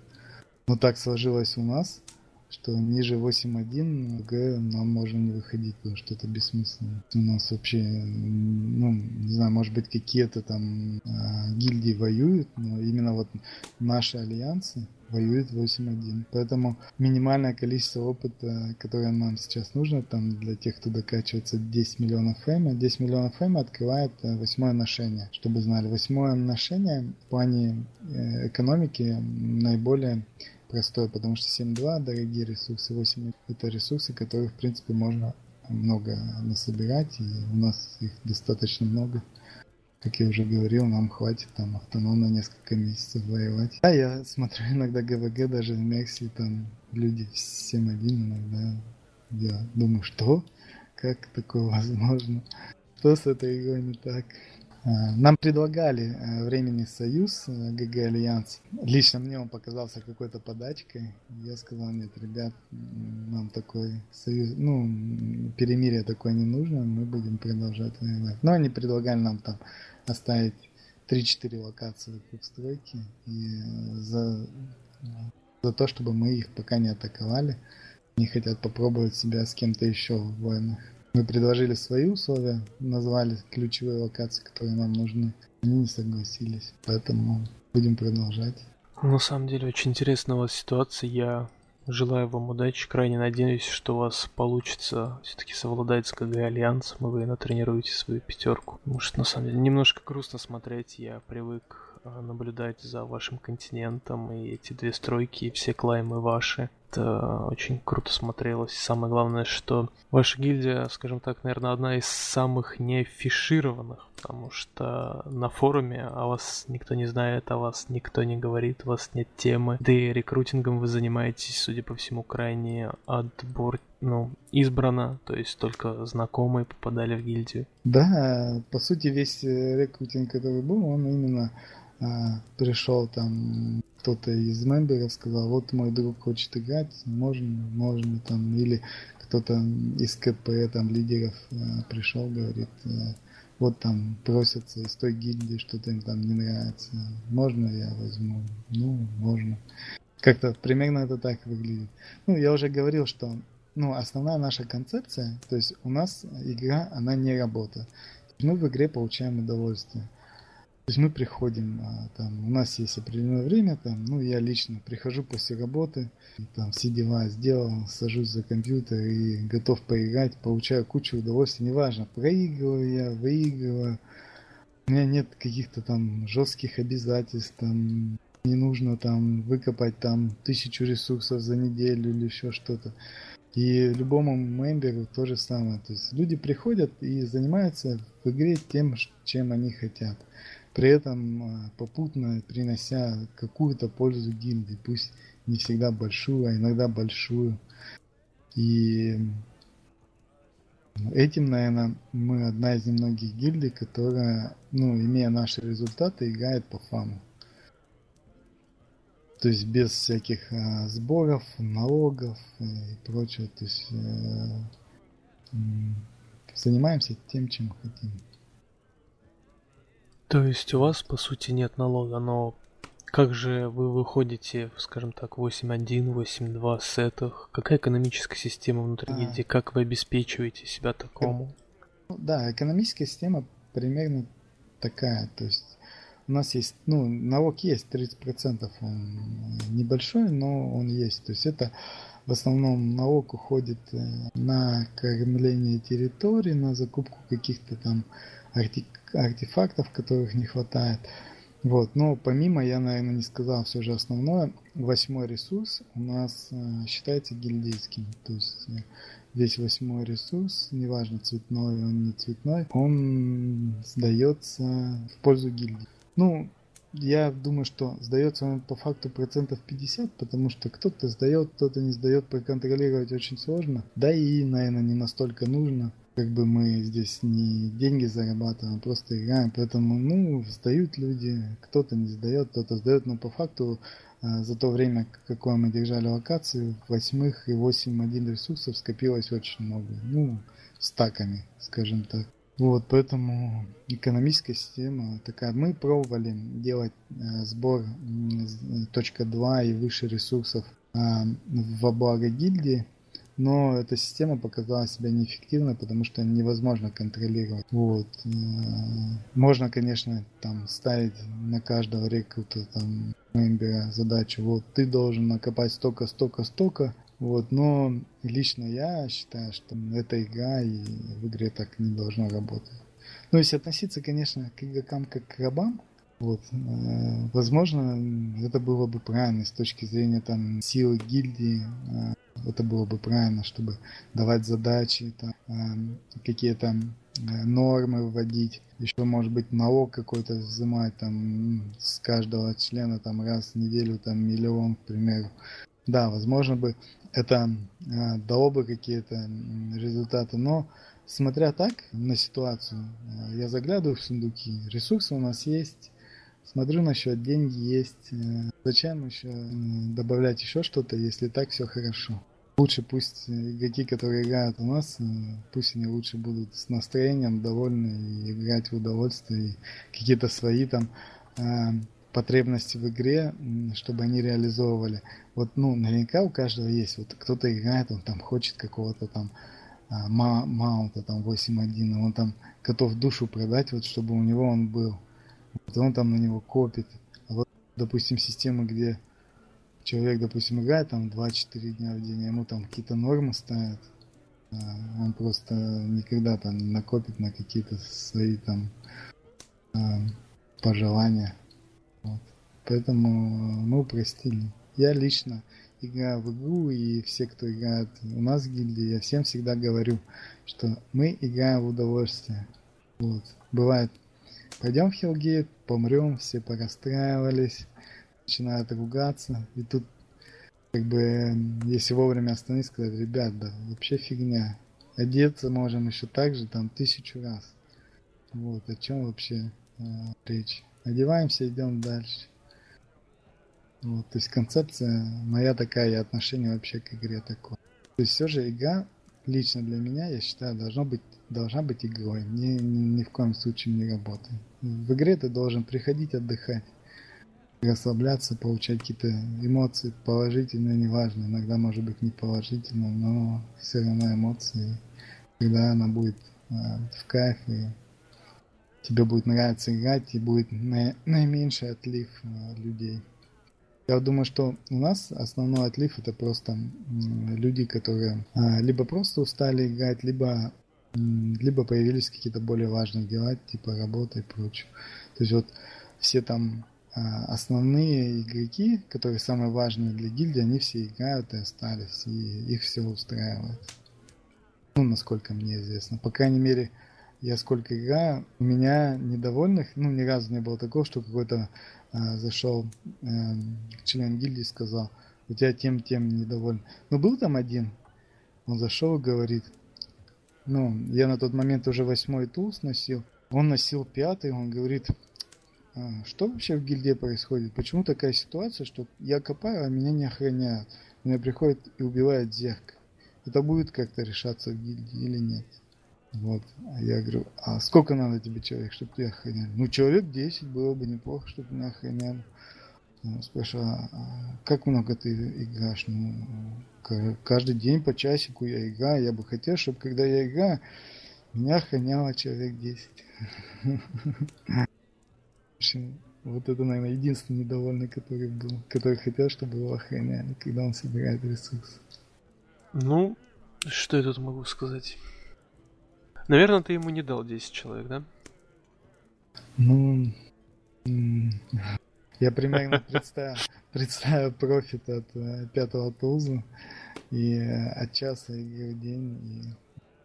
Speaker 2: Но так сложилось у нас, что ниже 8.1 Г нам можно не выходить, потому что это бессмысленно. У нас вообще, ну, не знаю, может быть какие-то там э, гильдии воюют, но именно вот наши альянсы воюют 8.1. Поэтому минимальное количество опыта, которое нам сейчас нужно, там для тех, кто докачивается 10 миллионов фейма, 10 миллионов фейма открывает э, восьмое ношение. Чтобы знали, восьмое ношение в плане э, экономики наиболее простой, потому что 7.2 дорогие ресурсы, 8 это ресурсы, которые в принципе можно много насобирать, и у нас их достаточно много. Как я уже говорил, нам хватит там автономно несколько месяцев воевать. Да, я смотрю иногда ГВГ, даже в Мерсии, там люди 7.1 иногда. Я думаю, что? Как такое возможно? Что с этой игрой не так? А, нам предлагали э, временный союз э, ГГ Альянс. Лично мне он показался какой-то подачкой. Я сказал, нет, ребят, нам такой союз, ну, перемирие такое не нужно, мы будем продолжать воевать. Но они предлагали нам там оставить 3-4 локации вокруг стройки и э, за, за то, чтобы мы их пока не атаковали. Они хотят попробовать себя с кем-то еще в войнах. Мы предложили свои условия, назвали ключевые локации, которые нам нужны. Они не согласились, поэтому будем продолжать.
Speaker 1: На самом деле очень интересная у вас ситуация. Я желаю вам удачи. Крайне надеюсь, что у вас получится все-таки совладать с КГ Альянсом, и вы натренируете свою пятерку. Потому что на самом деле немножко грустно смотреть. Я привык наблюдать за вашим континентом, и эти две стройки, и все клаймы ваши это очень круто смотрелось. Самое главное, что ваша гильдия, скажем так, наверное, одна из самых не афишированных, потому что на форуме о вас никто не знает, о вас никто не говорит, у вас нет темы. Да и рекрутингом вы занимаетесь, судя по всему, крайне отбор, ну, избрано, то есть только знакомые попадали в гильдию.
Speaker 2: Да, по сути, весь рекрутинг, который был, он именно а, пришел там кто-то из мемберов сказал, вот мой друг хочет играть, можно, можно там, или кто-то из КП, там, лидеров э, пришел, говорит, э, вот там просятся из той гильдии, что-то им там не нравится, можно я возьму? Ну, можно. Как-то примерно это так выглядит. Ну, я уже говорил, что ну, основная наша концепция, то есть у нас игра, она не работает. Мы в игре получаем удовольствие. То есть мы приходим, а, там, у нас есть определенное время, там, ну, я лично прихожу после работы, там, все дела сделал, сажусь за компьютер и готов поиграть, получаю кучу удовольствия, неважно, проигрываю я, выигрываю, у меня нет каких-то там жестких обязательств, там, не нужно там выкопать там тысячу ресурсов за неделю или еще что-то. И любому мемберу то же самое. То есть люди приходят и занимаются в игре тем, чем они хотят при этом а, попутно принося какую-то пользу гильдии, пусть не всегда большую, а иногда большую. И этим, наверное, мы одна из немногих гильдий, которая, ну, имея наши результаты, играет по фану. То есть без всяких а, сборов, налогов и прочего. То есть э, занимаемся тем, чем хотим.
Speaker 1: То есть у вас, по сути, нет налога, но как же вы выходите, скажем так, 8.1, 8.2 сетах? Какая экономическая система внутри а... Как вы обеспечиваете себя такому?
Speaker 2: Ну да, экономическая система примерно такая. То есть у нас есть, ну, налог есть 30%, он небольшой, но он есть. То есть это в основном налог уходит э, на кормление территории, на закупку каких-то там артефактов, которых не хватает. Вот, но помимо, я, наверное, не сказал все же основное, восьмой ресурс у нас э, считается гильдейским, то есть э, весь восьмой ресурс, неважно цветной он не цветной, он сдается в пользу гильдии. Ну, я думаю, что сдается он по факту процентов 50, потому что кто-то сдает, кто-то не сдает, проконтролировать очень сложно. Да и, наверное, не настолько нужно как бы мы здесь не деньги зарабатываем, а просто играем. Поэтому, ну, сдают люди, кто-то не сдает, кто-то сдает, но по факту а, за то время, какое мы держали локации, восьмых и восемь один ресурсов скопилось очень много. Ну, стаками, скажем так. Вот, поэтому экономическая система такая. Мы пробовали делать э, сбор э, точка 2 и выше ресурсов э, во благо гильдии, но эта система показала себя неэффективной, потому что невозможно контролировать. Вот. Э, можно, конечно, там ставить на каждого рекрута там мембера задачу, вот ты должен накопать столько, столько, столько, вот, но лично я считаю, что эта игра и в игре так не должно работать. Ну, если относиться, конечно, к игрокам как к рабам, вот, э, возможно, это было бы правильно с точки зрения там силы гильдии, э, это было бы правильно, чтобы давать задачи, там, э, какие-то э, нормы вводить, еще может быть налог какой-то взимать там с каждого члена там раз в неделю там миллион, к примеру. Да, возможно бы это э, дало бы какие-то результаты, но смотря так на ситуацию, э, я заглядываю в сундуки, ресурсы у нас есть, Смотрю на счет, деньги есть. Э, зачем еще добавлять еще что-то, если так все хорошо? Лучше пусть игроки, которые играют у нас, э, пусть они лучше будут с настроением довольны и играть в удовольствие, и какие-то свои там э, потребности в игре, чтобы они реализовывали. Вот, ну, наверняка у каждого есть. Вот кто-то играет, он там хочет какого-то там а, маунта там 8.1, он там готов душу продать, вот чтобы у него он был. Вот он там на него копит. А вот, допустим, система, где человек, допустим, играет там 2-4 дня в день, ему там какие-то нормы ставят, а он просто никогда там не накопит на какие-то свои там а, пожелания. Вот. Поэтому мы упростили. Я лично играю в игру, и все, кто играет у нас в гильдии, я всем всегда говорю, что мы играем в удовольствие. Вот. Бывает, пойдем в Хилгейт, помрем, все порастраивались, начинают ругаться. И тут, как бы, если вовремя остановиться, сказать, ребят, да, вообще фигня. Одеться можем еще так же, там, тысячу раз. Вот, о чем вообще э, речь. Одеваемся, идем дальше. Вот, то есть концепция моя такая и отношение вообще к игре такое. То есть все же игра лично для меня, я считаю, должна быть, должна быть игрой. Ни, ни, ни в коем случае не работой. В игре ты должен приходить отдыхать. расслабляться, получать какие-то эмоции положительные, неважно, иногда может быть не положительно, но все равно эмоции, когда она будет э, в кайф тебе будет нравиться играть и будет на, наименьший отлив э, людей. Я думаю, что у нас основной отлив это просто люди, которые а, либо просто устали играть, либо либо появились какие-то более важные дела, типа работа и прочее. То есть вот все там а, основные игроки, которые самые важные для гильдии, они все играют и остались, и их все устраивает. Ну, насколько мне известно. По крайней мере, я сколько играю, у меня недовольных, ну, ни разу не было такого, что какой-то а, зашел э, член гильдии и сказал, у тебя тем, тем недоволен. Но был там один, он зашел и говорит, ну, я на тот момент уже восьмой туз носил, он носил пятый, он говорит, а, что вообще в гильдии происходит? Почему такая ситуация, что я копаю, а меня не охраняют? Меня приходит и убивает зеркало. Это будет как-то решаться в гильдии или нет? Вот. А я говорю, а сколько надо тебе человек, чтобы тебя охраняли? Ну, человек 10 было бы неплохо, чтобы меня охраняли. Спрашиваю, а, а как много ты играешь? Ну, каждый день по часику я играю. Я бы хотел, чтобы когда я играю, меня охраняло человек 10. В общем, вот это, наверное, единственный недовольный, который был, который хотел, чтобы его охраняли, когда он собирает ресурсы.
Speaker 1: Ну, что я тут могу сказать? Наверное, ты ему не дал 10 человек, да?
Speaker 2: Ну, я примерно представил, представил профит от э, пятого тулза и от часа игры в день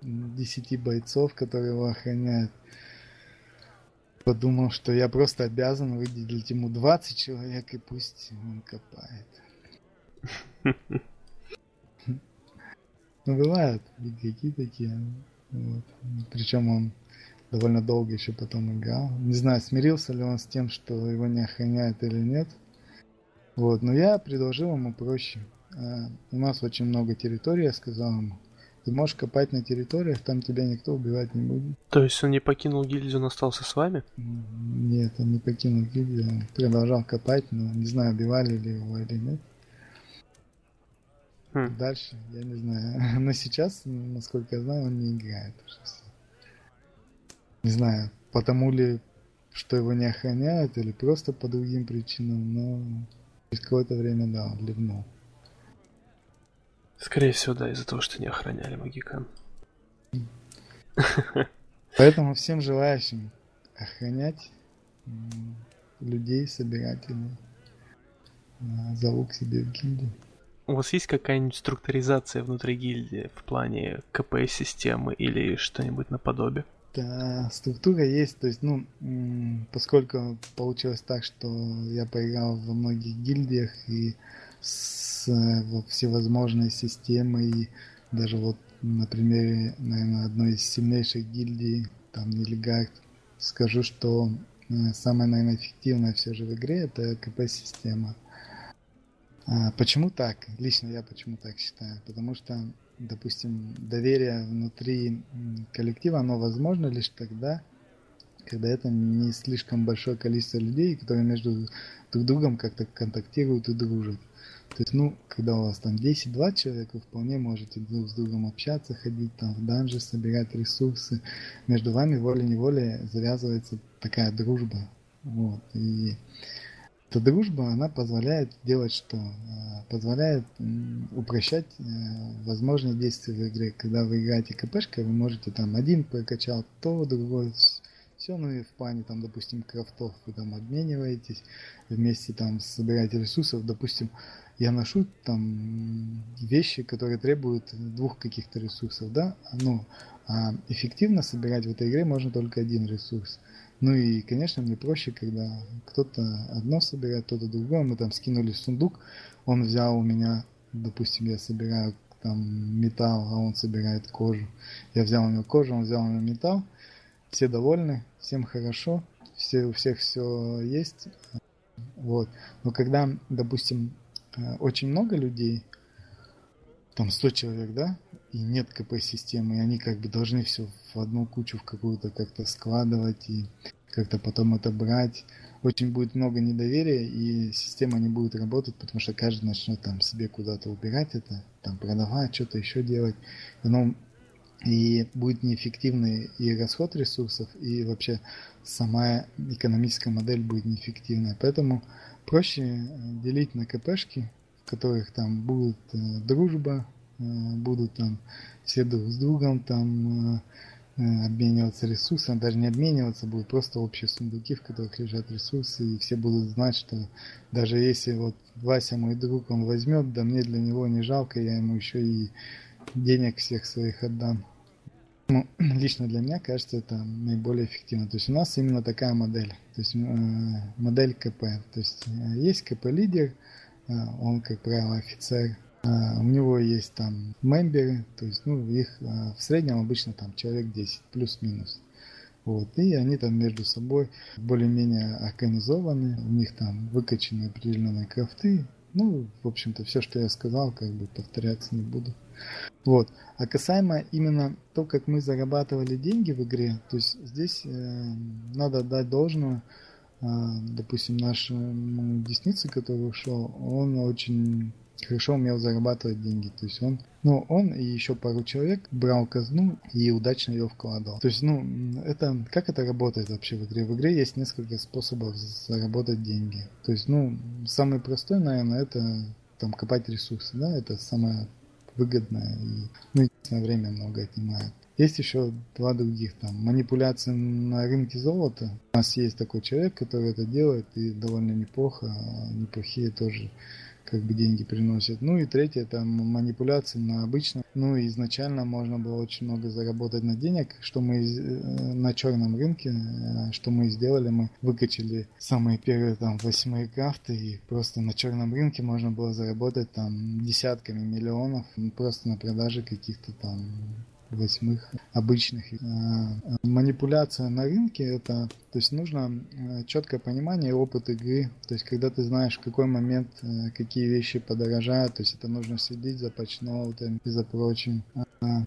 Speaker 2: и 10 бойцов, которые его охраняют подумал, что я просто обязан выделить ему 20 человек и пусть он копает. Ну, бывают игроки такие. Вот. Причем он довольно долго еще потом играл. Не знаю, смирился ли он с тем, что его не охраняют или нет. Вот, но я предложил ему проще. А, у нас очень много территорий, я сказал ему. Ты можешь копать на территориях, там тебя никто убивать не будет.
Speaker 1: То есть он не покинул гильдию, он остался с вами?
Speaker 2: Нет, он не покинул гильдию, он продолжал копать, но не знаю, убивали ли его или нет. Хм. Дальше, я не знаю. Но сейчас, насколько я знаю, он не играет уже. Не знаю, потому ли, что его не охраняют, или просто по другим причинам, но через какое-то время, да, он ливнул.
Speaker 1: Скорее всего, да, из-за того, что не охраняли Магикан.
Speaker 2: Поэтому всем желающим охранять людей, собирателей, а, к себе в гильдию.
Speaker 1: У вас есть какая-нибудь структуризация внутри гильдии в плане КП-системы или что-нибудь наподобие?
Speaker 2: Да, структура есть, то есть, ну, поскольку получилось так, что я поиграл во многих гильдиях и с вот, всевозможной системой, и даже вот на примере, наверное, одной из сильнейших гильдий, там, Нильгард, скажу, что э, самая, наверное, эффективная все же в игре это КП-система. А, почему так? Лично я почему так считаю? Потому что, допустим, доверие внутри коллектива, оно возможно лишь тогда, когда это не слишком большое количество людей, которые между друг другом как-то контактируют и дружат. То есть, ну, когда у вас там 10-20 человек, вы вполне можете друг с другом общаться, ходить там в данжи, собирать ресурсы. Между вами волей-неволей завязывается такая дружба. Вот. И эта дружба, она позволяет делать что? А, позволяет упрощать э, возможные действия в игре. Когда вы играете КПшкой, вы можете там один прокачал то, другой все, ну и в плане там, допустим, крафтов вы там обмениваетесь, вместе там собираете ресурсов, допустим, я ношу там вещи, которые требуют двух каких-то ресурсов, да, ну, а эффективно собирать в этой игре можно только один ресурс. Ну и, конечно, мне проще, когда кто-то одно собирает, кто-то другое. Мы там скинули сундук, он взял у меня, допустим, я собираю там металл, а он собирает кожу. Я взял у него кожу, он взял у меня металл. Все довольны, всем хорошо, все, у всех все есть. Вот. Но когда, допустим, э, очень много людей, там 100 человек, да, и нет КП-системы, и они как бы должны все в одну кучу в какую-то как-то складывать и как-то потом это брать. очень будет много недоверия, и система не будет работать, потому что каждый начнет там себе куда-то убирать это, там продавать, что-то еще делать. Оно и будет неэффективный и расход ресурсов, и вообще сама экономическая модель будет неэффективная. Поэтому проще э, делить на КПшки, в которых там будет э, дружба, будут там все друг с другом там э, обмениваться ресурсами, даже не обмениваться, будут просто общие сундуки, в которых лежат ресурсы, и все будут знать, что даже если вот Вася мой друг, он возьмет, да мне для него не жалко, я ему еще и денег всех своих отдам. Ну, лично для меня кажется, это наиболее эффективно. То есть у нас именно такая модель. То есть э, модель КП. То есть э, есть КП-лидер, э, он, как правило, офицер. Э, у него есть там мемберы, то есть ну, их э, в среднем обычно там человек 10, плюс-минус. Вот, и они там между собой более-менее организованы, у них там выкачаны определенные крафты, ну, в общем-то, все, что я сказал, как бы повторяться не буду. Вот. А касаемо именно то, как мы зарабатывали деньги в игре, то есть здесь э, надо дать должное, э, допустим, нашему деснице, который ушел, он очень хорошо умел зарабатывать деньги. То есть он, ну, он и еще пару человек брал казну и удачно ее вкладывал. То есть, ну, это, как это работает вообще в игре? В игре есть несколько способов заработать деньги. То есть, ну, самый простой, наверное, это там копать ресурсы, да, это самое выгодное и, ну, единственное время много отнимает. Есть еще два других там манипуляции на рынке золота. У нас есть такой человек, который это делает и довольно неплохо, а неплохие тоже как бы деньги приносит. Ну и третье, это манипуляции на обычном. Ну и изначально можно было очень много заработать на денег, что мы э, на черном рынке, э, что мы сделали, мы выкачали самые первые там восьмые крафты и просто на черном рынке можно было заработать там десятками миллионов просто на продаже каких-то там восьмых обычных. А, манипуляция на рынке это, то есть нужно э, четкое понимание и опыт игры, то есть когда ты знаешь в какой момент э, какие вещи подорожают, то есть это нужно следить за патчноутами и за прочим,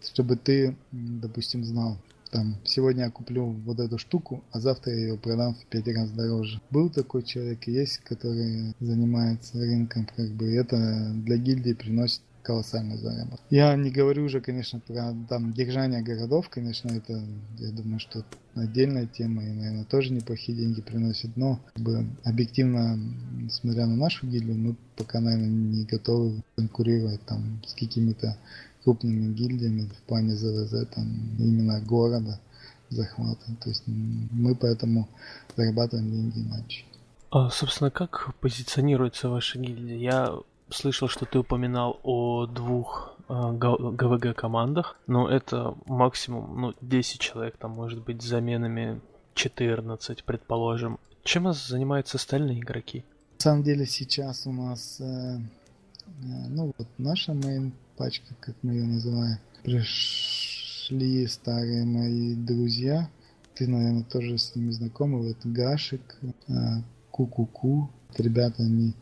Speaker 2: чтобы ты, допустим, знал, там, сегодня я куплю вот эту штуку, а завтра я ее продам в пять раз дороже. Был такой человек, есть, который занимается рынком, как бы это для гильдии приносит колоссальный заработок. Я не говорю уже, конечно, про там держание городов, конечно, это, я думаю, что отдельная тема и, наверное, тоже неплохие деньги приносит, но как бы, объективно, смотря на нашу гильдию, мы пока, наверное, не готовы конкурировать там с какими-то крупными гильдиями в плане ЗВЗ, там, именно города захвата. То есть мы поэтому зарабатываем деньги иначе.
Speaker 1: А, собственно, как позиционируется ваша гильдия? Я слышал, что ты упоминал о двух э, ГВГ командах, но это максимум, ну, 10 человек, там может быть заменами 14, предположим. Чем занимаются остальные игроки?
Speaker 2: На самом деле сейчас у нас, э, э, ну вот наша мейн пачка, как мы ее называем, пришли старые мои друзья, ты, наверное, тоже с ними знакомы, вот Гашик, э, Ку-Ку-Ку, ребята, они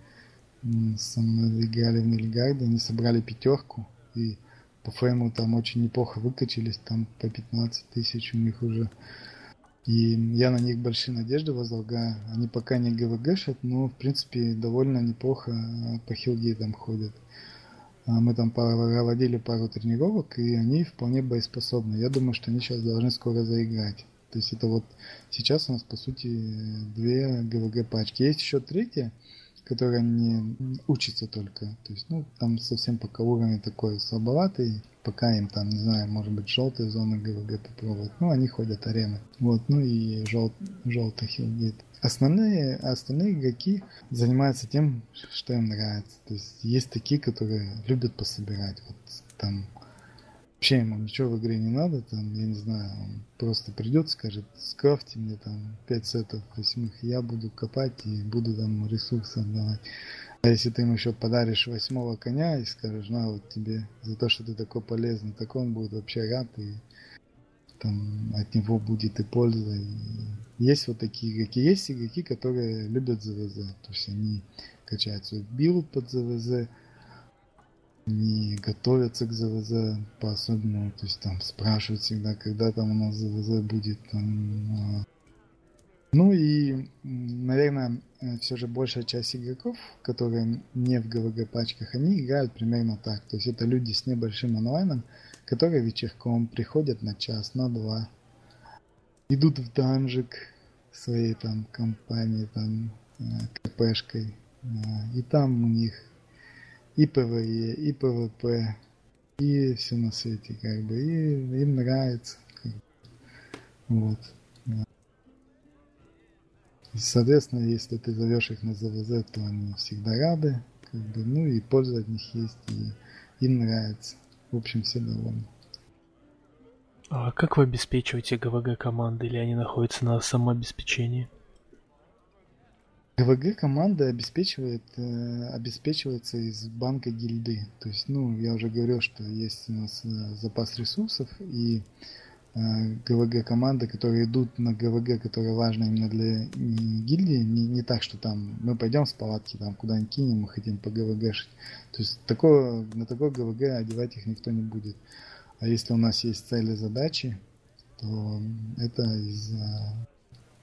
Speaker 2: со мной играли в Нильгарде, они собрали пятерку, и по фрейму там очень неплохо выкачались, там по 15 тысяч у них уже. И я на них большие надежды возлагаю. Они пока не ГВГшат, но в принципе довольно неплохо а, по хилгейтам ходят. А мы там проводили пару тренировок, и они вполне боеспособны. Я думаю, что они сейчас должны скоро заиграть. То есть это вот сейчас у нас по сути две ГВГ пачки. Есть еще третья, которая не учится только. То есть, ну, там совсем пока уровень такой слабоватый, пока им там, не знаю, может быть, желтые зоны ГВГ попробовать. Ну, они ходят арены. Вот, ну и жел, желтый хилгейт. Основные, остальные игроки занимаются тем, что им нравится. То есть есть такие, которые любят пособирать. Вот там вообще ему ничего в игре не надо, там, я не знаю, он просто придет, скажет, скрафьте мне там 5 сетов восьмых, я буду копать и буду там ресурсы отдавать. А если ты ему еще подаришь восьмого коня и скажешь, на вот тебе за то, что ты такой полезный, так он будет вообще рад и там от него будет и польза. И есть вот такие игроки. Есть игроки, которые любят ЗВЗ. То есть они качают свой билд под ЗВЗ, не готовятся к ЗВЗ по-особенному, то есть там спрашивают всегда, когда там у нас ЗВЗ будет, там, а, Ну и, наверное, э, все же большая часть игроков, которые не в ГВГ пачках, они играют примерно так. То есть это люди с небольшим онлайном, которые вечерком приходят на час, на два, идут в данжик своей там компании, там, э, КПшкой, э, и там у них и ПВЕ, и ПВП, и все на свете, как бы, и им нравится. Как бы. Вот. Соответственно, если ты зовешь их на ЗВЗ, то они всегда рады, как бы, ну и польза от них есть, и им нравится. В общем, все довольны.
Speaker 1: А как вы обеспечиваете ГВГ команды, или они находятся на самообеспечении?
Speaker 2: ГВГ команда обеспечивает, э, обеспечивается из банка гильды. То есть, ну, я уже говорил, что есть у нас э, запас ресурсов, и ГВГ команды, которые идут на ГВГ, которые важны именно для гильдии, не, не так, что там мы пойдем с палатки там куда-нибудь кинем, мы хотим по ГВГшить. То есть такое, на такой ГВГ одевать их никто не будет. А если у нас есть цели, задачи, то это из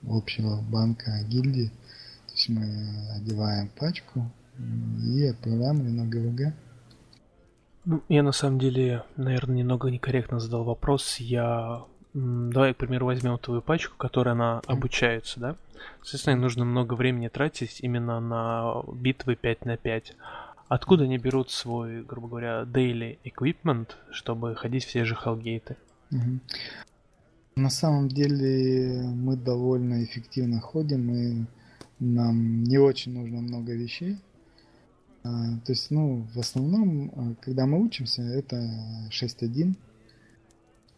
Speaker 2: общего банка гильдии. То есть мы одеваем пачку и отправляем ее на ГВГ.
Speaker 1: Ну, я на самом деле, наверное, немного некорректно задал вопрос. Я Давай, к примеру, возьмем твою пачку, которая она обучается, да? Соответственно, нужно много времени тратить именно на битвы 5 на 5. Откуда они берут свой, грубо говоря, daily equipment, чтобы ходить все же хелгейты?
Speaker 2: На самом деле мы довольно эффективно ходим, и нам не очень нужно много вещей. А, то есть, ну, в основном, а, когда мы учимся, это 6.1.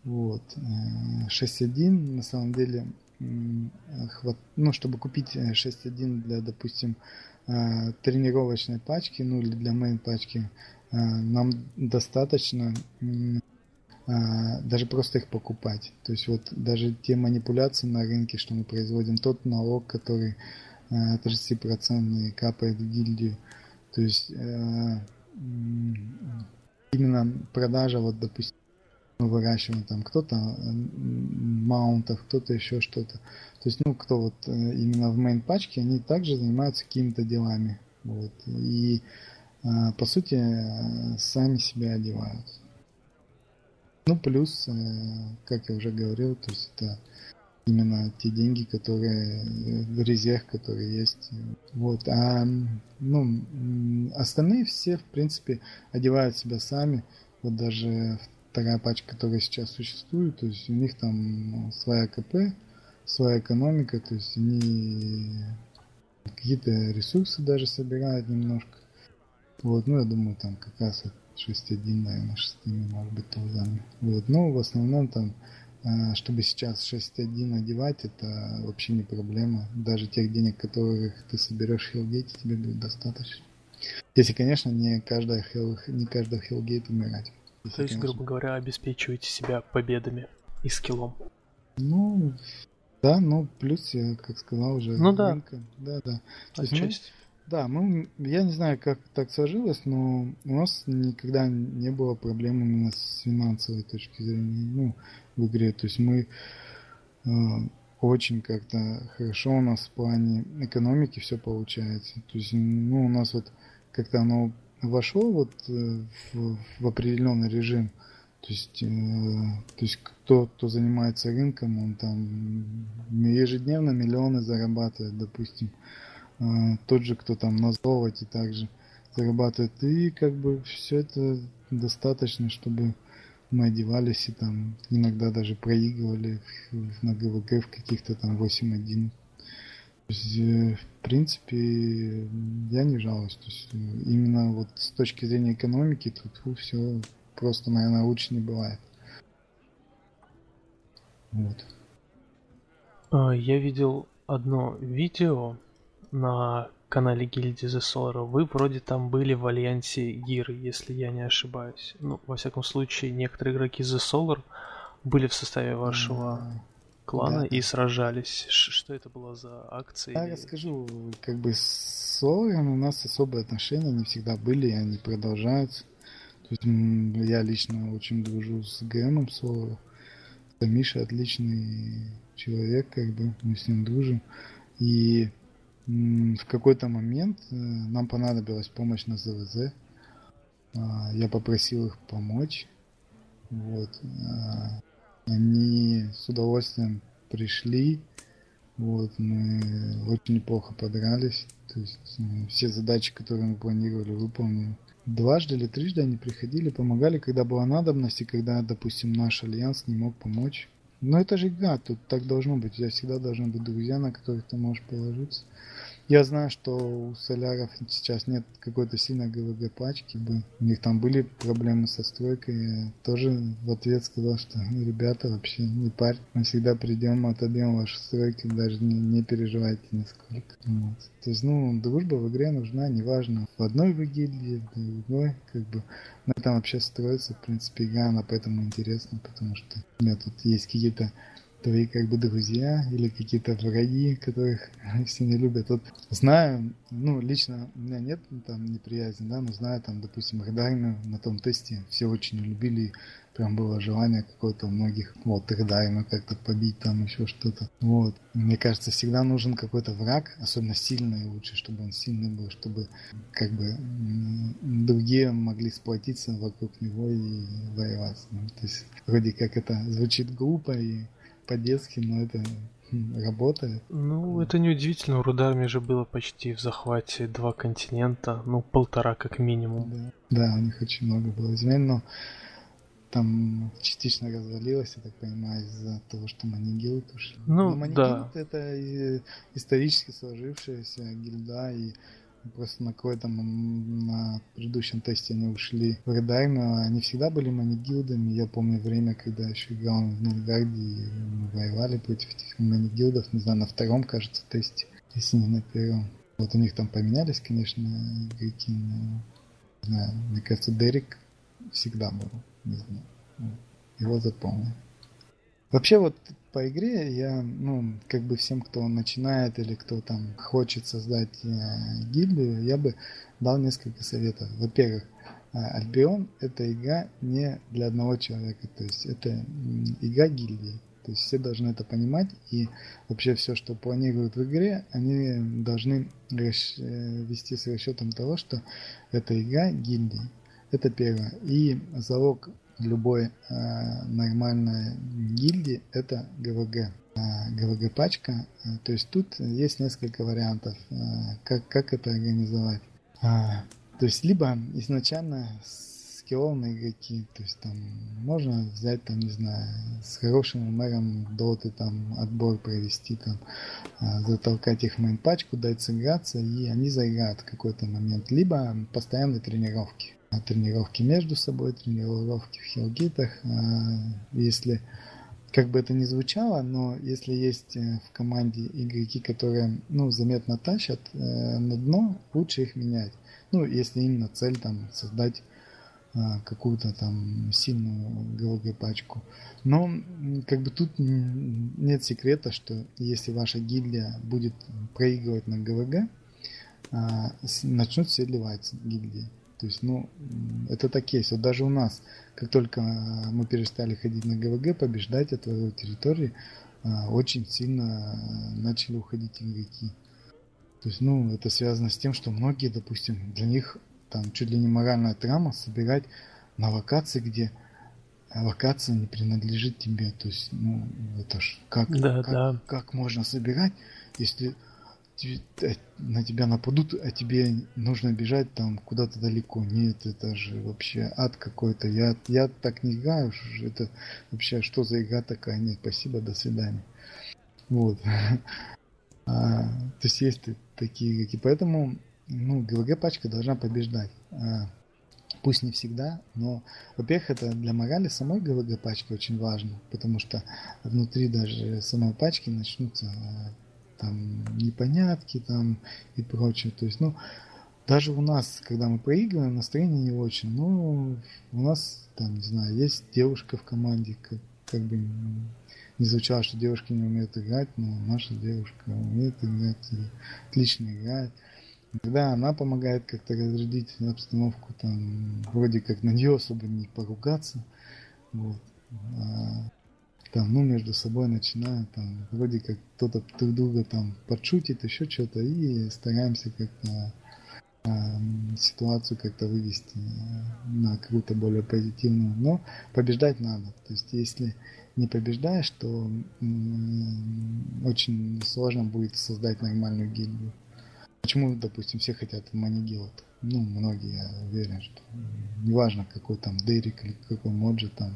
Speaker 2: Вот. 6.1 на самом деле хват... ну, чтобы купить 6.1 для, допустим, тренировочной пачки, ну или для main пачки, нам достаточно даже просто их покупать. То есть вот даже те манипуляции на рынке, что мы производим, тот налог, который 30% капает в гильдию. То есть именно продажа, вот допустим, мы выращиваем там кто-то маунтов, кто-то еще что-то. То есть, ну, кто вот э, именно в main пачке, они также занимаются какими-то делами. Вот. И э, по сути сами себя одевают. Ну, плюс, э, как я уже говорил, то есть это именно те деньги, которые в резерв, которые есть. Вот. А ну, остальные все, в принципе, одевают себя сами. Вот даже вторая пачка, которая сейчас существует, то есть у них там ну, своя КП, своя экономика, то есть они какие-то ресурсы даже собирают немножко. Вот, ну я думаю, там как раз 6.1, наверное, 6 может быть тулзами. Вот, но в основном там, чтобы сейчас 6.1 одевать, это вообще не проблема. Даже тех денег, которых ты соберешь Hellgate, тебе будет достаточно. Если, конечно, не каждая Hell, не каждый Hellgate умирать.
Speaker 1: То есть, грубо говоря, обеспечиваете себя победами и скиллом.
Speaker 2: Ну, да, ну, плюс я, как сказал уже,
Speaker 1: ну, да.
Speaker 2: рынка. Да, да. То есть мы, да, мы, я не знаю, как так сложилось, но у нас никогда не было проблем именно с финансовой точки зрения, ну, в игре. То есть мы э, очень как-то хорошо у нас в плане экономики все получается. То есть, ну, у нас вот как-то оно вошло вот э, в, в определенный режим. То есть, э, то есть кто, кто занимается рынком, он там ежедневно миллионы зарабатывает, допустим. Э, тот же, кто там на золоте также зарабатывает. И как бы все это достаточно, чтобы мы одевались и там иногда даже проигрывали на ГВГ в каких-то там 8-1 то есть, э, в принципе, я не жалуюсь. То есть, э, именно вот с точки зрения экономики тут все просто, наверное, лучше не бывает. Вот.
Speaker 1: А, я видел одно видео на канале гильдии Solar. Вы вроде там были в альянсе Гиры, если я не ошибаюсь. Ну, во всяком случае, некоторые игроки Solar были в составе вашего клана да, и сражались. Что это было за акции?
Speaker 2: Я расскажу, как бы с Соларом у нас особые отношения, они всегда были, и они продолжаются. То есть я лично очень дружу с Грэмом Соларом. Миша отличный человек, как бы мы с ним дружим. И в какой-то момент э, нам понадобилась помощь на ЗВЗ. А, я попросил их помочь. Вот. А, они с удовольствием пришли. Вот, мы очень неплохо подрались. То есть э, все задачи, которые мы планировали, выполнили. Дважды или трижды они приходили, помогали, когда была надобность, и когда, допустим, наш альянс не мог помочь. Но это же игра, тут так должно быть. У тебя всегда должны быть друзья, на которых ты можешь положиться. Я знаю, что у соляров сейчас нет какой-то сильной ГВГ пачки. У них там были проблемы со стройкой. Я тоже в ответ сказал, что «Ну, ребята, вообще не парь. Мы всегда придем, отобьем ваши стройки, даже не, не переживайте нисколько. Вот. То есть, ну, дружба в игре нужна, неважно, в одной вы гильдии, в другой, как бы. На этом вообще строится, в принципе, игра, она поэтому интересна, потому что у меня тут есть какие-то твои как бы друзья или какие-то враги, которых все не любят. Вот знаю, ну, лично у меня нет там неприязни, да, но знаю там, допустим, Редармию на том тесте все очень любили, прям было желание какое-то у многих, вот, Редармию как-то побить там, еще что-то. Вот. Мне кажется, всегда нужен какой-то враг, особенно сильный лучше, чтобы он сильный был, чтобы как бы другие могли сплотиться вокруг него и воевать. Ну, то есть вроде как это звучит глупо и по-детски, но это хм, работает.
Speaker 1: Ну, это неудивительно, у Рударми же было почти в захвате два континента, ну, полтора как минимум.
Speaker 2: Да, да у них очень много было измен, но там частично развалилось, я так понимаю, из-за того, что Манигилд ушли.
Speaker 1: Ну, но да.
Speaker 2: это исторически сложившаяся гильда, и Просто на какой-то на предыдущем тесте они ушли в Редармию. Они всегда были манигилдами. Я помню время, когда еще играл в Нильгарде, и мы воевали против этих манигилдов. Не знаю, на втором, кажется, тесте, если не на первом. Вот у них там поменялись, конечно, игроки, но не знаю, мне кажется, Дерек всегда был, не знаю. Его запомнил. Вообще вот по игре я, ну, как бы всем, кто начинает или кто там хочет создать э, гильдию, я бы дал несколько советов. Во-первых, э, Альбион это игра не для одного человека, то есть это игра гильдии. То есть все должны это понимать, и вообще все, что планируют в игре, они должны расч... Э, вести с расчетом того, что это игра гильдии. Это первое. И залог любой э, нормальной гильдии это ГВГ. Э, ГВГ пачка. Э, то есть тут есть несколько вариантов, э, как, как это организовать. Э, то есть либо изначально скилловые игроки, то есть там можно взять там, не знаю, с хорошим мэром доты там отбор провести там, затолкать их в мейн пачку, дать сыграться, и они заиграют в какой-то момент. Либо постоянные тренировки тренировки между собой, тренировки в хилгитах. А, если, как бы это ни звучало, но если есть э, в команде игроки, которые ну, заметно тащат э, на дно, лучше их менять. Ну, если именно цель там создать а, какую-то там сильную ГВГ пачку. Но как бы тут нет секрета, что если ваша гильдия будет проигрывать на ГВГ, а, начнут все ливать гильдии. То есть, ну, это так есть. Вот даже у нас, как только мы перестали ходить на ГВГ, побеждать от территории, а, очень сильно начали уходить игроки. То есть, ну, это связано с тем, что многие, допустим, для них там чуть ли не моральная травма собирать на локации, где локация не принадлежит тебе. То есть, ну, это ж как,
Speaker 1: да,
Speaker 2: как,
Speaker 1: да.
Speaker 2: как можно собирать, если Э, на тебя нападут, а тебе нужно бежать там куда-то далеко. Нет, это же вообще ад какой-то. Я, я так не играю. Это вообще что за игра такая? Нет, спасибо, до свидания. Вот. А, то есть есть такие игроки. Поэтому ну, ГВГ пачка должна побеждать. А, пусть не всегда, но, во-первых, это для морали самой ГВГ пачки очень важно, потому что внутри даже самой пачки начнутся там непонятки там и прочее. То есть, ну, даже у нас, когда мы проигрываем, настроение не очень. Но у нас, там, не знаю, есть девушка в команде, как, как бы не звучало, что девушки не умеют играть, но наша девушка умеет играть отлично играет. Когда она помогает как-то разрядить обстановку, там вроде как на нее особо не поругаться. Вот. А там, ну, между собой начинают, там, вроде как кто-то друг друга там подшутит, еще что-то, и стараемся как-то э, ситуацию как-то вывести на какую-то более позитивную. Но побеждать надо. То есть, если не побеждаешь, то очень сложно будет создать нормальную гильдию. Почему, допустим, все хотят в Манигил? Ну, многие, я уверен, что неважно, какой там Дерек или какой Моджи там,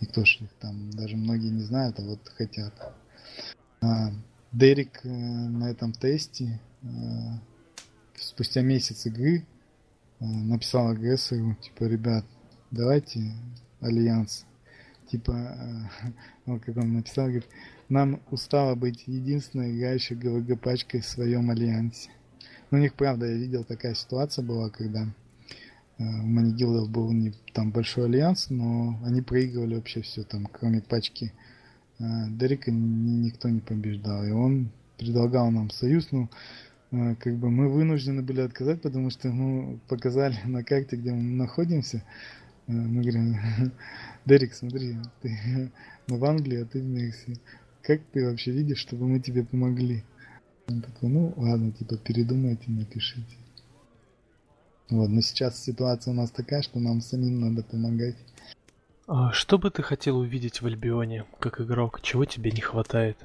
Speaker 2: никто же их там, даже многие не знают, а вот хотят. А, Дерек э, на этом тесте э, спустя месяц игры э, написал агрессору, типа, ребят, давайте альянс типа, ну, как он написал, говорит, нам устало быть единственной играющей ГВГ пачкой в своем альянсе. Ну, у них, правда, я видел, такая ситуация была, когда у Манигилдов был не там большой альянс, но они проигрывали вообще все там, кроме пачки э, Дерека никто не побеждал. И он предлагал нам союз, ну, э, как бы мы вынуждены были отказать, потому что мы показали на карте, где мы находимся, Э, мы говорим, Дерек, смотри, ты, мы в Англии, а ты в Мексике. Как ты вообще видишь, чтобы мы тебе помогли? Он такой, ну ладно, типа передумайте, напишите. Вот, но сейчас ситуация у нас такая, что нам самим надо помогать.
Speaker 1: А что бы ты хотел увидеть в Альбионе, как игрок? Чего тебе не хватает?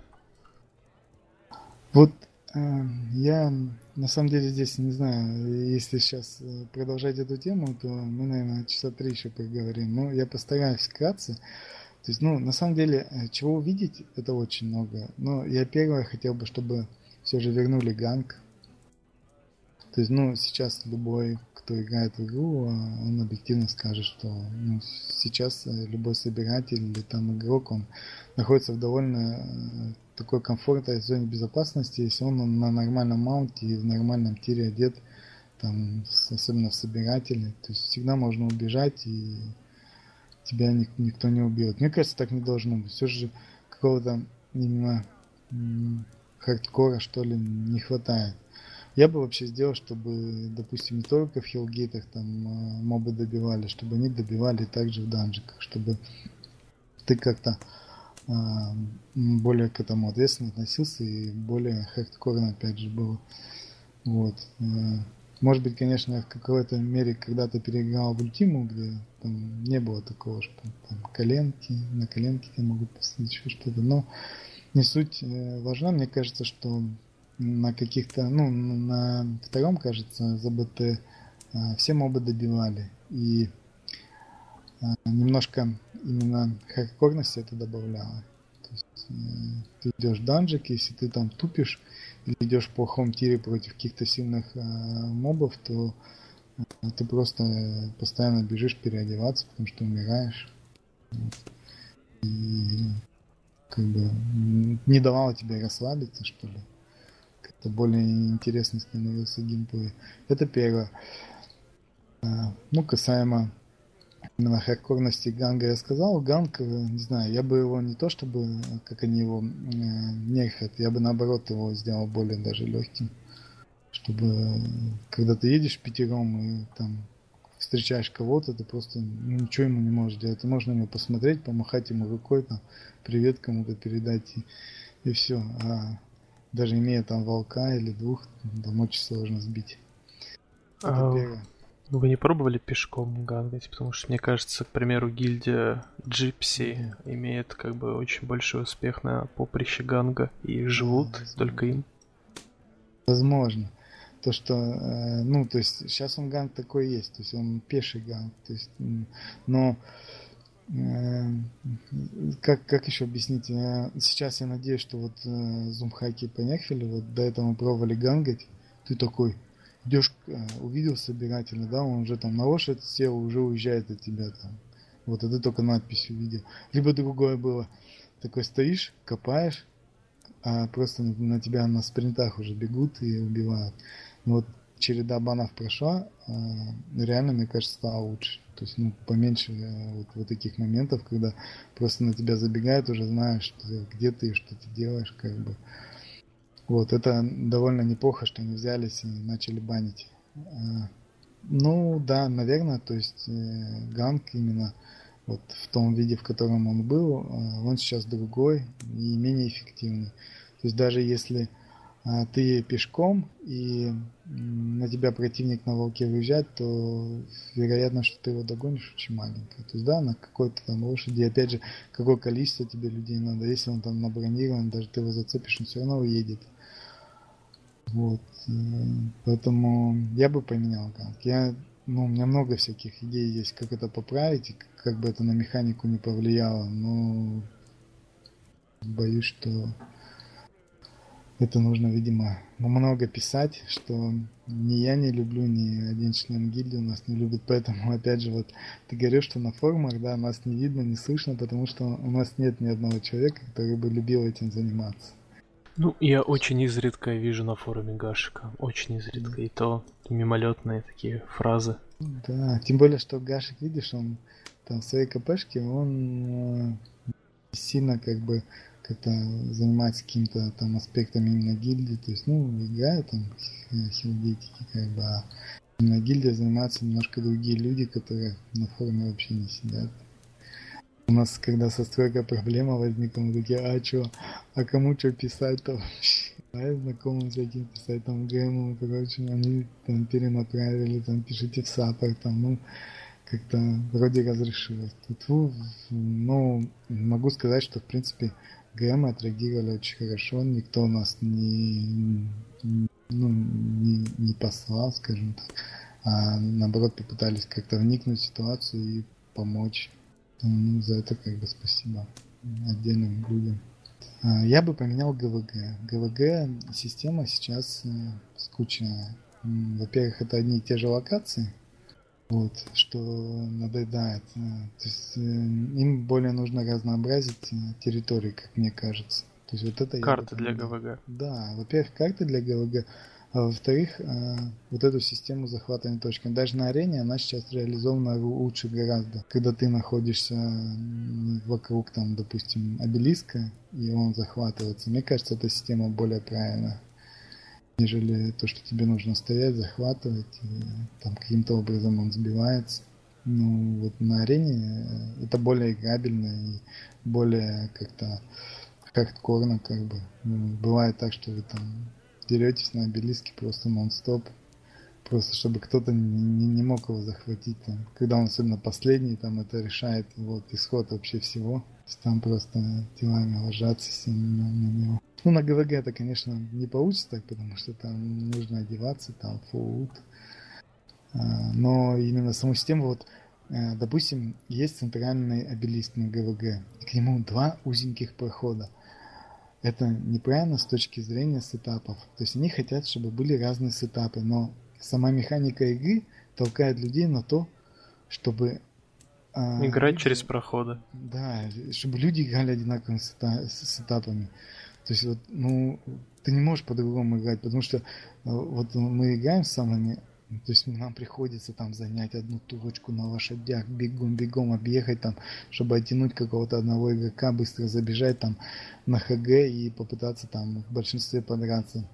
Speaker 2: Вот Эм, я на самом деле здесь не знаю, если сейчас э, продолжать эту тему, то мы, наверное, часа три еще поговорим. Но я постараюсь вкратце. То есть, ну, на самом деле, э, чего увидеть, это очень много. Но я первое хотел бы, чтобы все же вернули ганг. То есть, ну, сейчас любой, кто играет в игру, а, он объективно скажет, что ну, сейчас э, любой собиратель или там игрок, он находится в довольно такой комфортной зоне безопасности, если он на нормальном маунте и в нормальном тире одет, там, особенно в собирателе, то есть всегда можно убежать и тебя никто не убьет. Мне кажется, так не должно быть. Все же какого-то именно хардкора, что ли, не хватает. Я бы вообще сделал, чтобы, допустим, не только в хилгейтах там а, мобы добивали, чтобы они добивали также в данжиках, чтобы ты как-то а, более к этому ответственно относился и более хардкорно опять же был. Вот. Э, может быть, конечно, в какой-то мере когда-то переиграл в ультиму, где там не было такого, что там коленки, на коленке тебе могут посадить еще что-то, но не суть э, важна. Мне кажется, что на каких-то, ну, на втором, кажется, ЗБТ э, все мобы добивали. И немножко именно хардкорности это добавляло. То есть э, ты идешь в данжик, если ты там тупишь или идешь в плохом тире против каких-то сильных э, мобов, то ты просто постоянно бежишь переодеваться, потому что умираешь. И как бы не давало тебе расслабиться, что ли. Как-то более интересно становился геймплей. Это первое. Ну, касаемо именно хардкорности Ганга я сказал. Ганг, э, не знаю, я бы его не то чтобы, как они его э, нерфят, я бы наоборот его сделал более даже легким. Чтобы, когда ты едешь пятером и там встречаешь кого-то, ты просто ничего ему не можешь делать. Ты на него посмотреть, помахать ему рукой, там, привет кому-то передать и, и все. А даже имея там волка или двух, там очень сложно сбить.
Speaker 1: А... вы не пробовали пешком гангать? Потому что, мне кажется, к примеру, гильдия Джипси имеет как бы очень большой успех на поприще ганга и живут да, только им.
Speaker 2: Возможно. То, что, э, ну, то есть, сейчас он ганг такой есть, то есть он пеший ганг, то есть, но как, как еще объяснить? Сейчас я надеюсь, что вот э, зумхаки понехали, вот до этого пробовали гангать, ты такой, идешь, э, увидел собирательно, да, он уже там на лошадь сел, уже уезжает от тебя там. Вот, это только надпись увидел. Либо другое было, такой стоишь, копаешь, а просто на, тебя на спринтах уже бегут и убивают. Вот череда банов прошла, а, реально, мне кажется, стало лучше. То есть, ну, поменьше э, вот, вот таких моментов, когда просто на тебя забегают, уже знаешь, где ты и что ты делаешь, как бы. Вот, это довольно неплохо, что они взялись и начали банить. А, ну, да, наверное, то есть э, ганг именно вот в том виде, в котором он был, э, он сейчас другой и менее эффективный. То есть даже если ты пешком и на тебя противник на волке выезжает, то вероятно, что ты его догонишь очень маленькая. То есть, да, на какой-то там лошади, опять же, какое количество тебе людей надо. Если он там набронирован, даже ты его зацепишь, он все равно уедет. Вот. Э, поэтому я бы поменял ганг. Я, ну, у меня много всяких идей есть, как это поправить, и как бы это на механику не повлияло, но боюсь, что это нужно, видимо, много писать, что ни я не люблю, ни один член гильдии у нас не любит. Поэтому, опять же, вот ты говоришь, что на форумах, да, нас не видно, не слышно, потому что у нас нет ни одного человека, который бы любил этим заниматься.
Speaker 1: Ну, я очень изредка вижу на форуме Гашика. Очень изредка. И то мимолетные такие фразы.
Speaker 2: Да, тем более, что Гашик, видишь, он там в своей КПшке, он э, сильно как бы как-то занимается каким-то там аспектом именно гильдии, то есть, ну, играет там хилдетики, как бы, а именно гильдия занимаются немножко другие люди, которые на форуме вообще не сидят. У нас, когда со стройкой проблема возникла, мы такие, а чё, а кому что писать-то вообще? А знакомым всяким писать, там, ГМу, короче, они там перенаправили, там, пишите в саппорт, там, ну, как-то вроде разрешилось. Тут, ну, могу сказать, что, в принципе, ГМ отреагировали очень хорошо, никто нас не, ну, не, не послал, скажем так, а наоборот попытались как-то вникнуть в ситуацию и помочь. Ну, за это как бы спасибо отдельным людям. А, я бы поменял ГВГ. ГВГ система сейчас э, скучная. Во-первых, это одни и те же локации, вот, что надоедает. Э, то есть э, им более нужно разнообразить э, территории, как мне кажется. То есть вот это
Speaker 1: карты для ГВГ.
Speaker 2: Да, во-первых, карты для ГВГ, а во-вторых, вот эту систему захватывания точками. Даже на арене она сейчас реализована лучше гораздо. Когда ты находишься вокруг, там, допустим, обелиска, и он захватывается. Мне кажется, эта система более правильная нежели то, что тебе нужно стоять, захватывать, и там каким-то образом он сбивается. Ну, вот на арене э, это более играбельно и более как-то хардкорно, как бы. Ну, бывает так, что вы там деретесь на обелиске просто нон-стоп, просто чтобы кто-то не, не, мог его захватить там. Когда он особенно последний, там это решает вот исход вообще всего. Там просто телами ложатся сильно на него. Ну, на ГВГ это, конечно, не получится так, потому что там нужно одеваться, там фулл а, Но именно саму систему, вот, э, допустим, есть центральный обелиск на ГВГ, и к нему два узеньких прохода. Это неправильно с точки зрения сетапов. То есть они хотят, чтобы были разные сетапы, но сама механика игры толкает людей на то, чтобы
Speaker 1: а, Играть через проходы.
Speaker 2: Да, чтобы люди играли одинаковыми сетапами. То есть вот, ну, ты не можешь по-другому играть, потому что э, вот мы играем с самыми, то есть нам приходится там занять одну турочку на лошадях, бегом-бегом объехать там, чтобы оттянуть какого-то одного игрока, быстро забежать там на ХГ и попытаться там в большинстве подраться.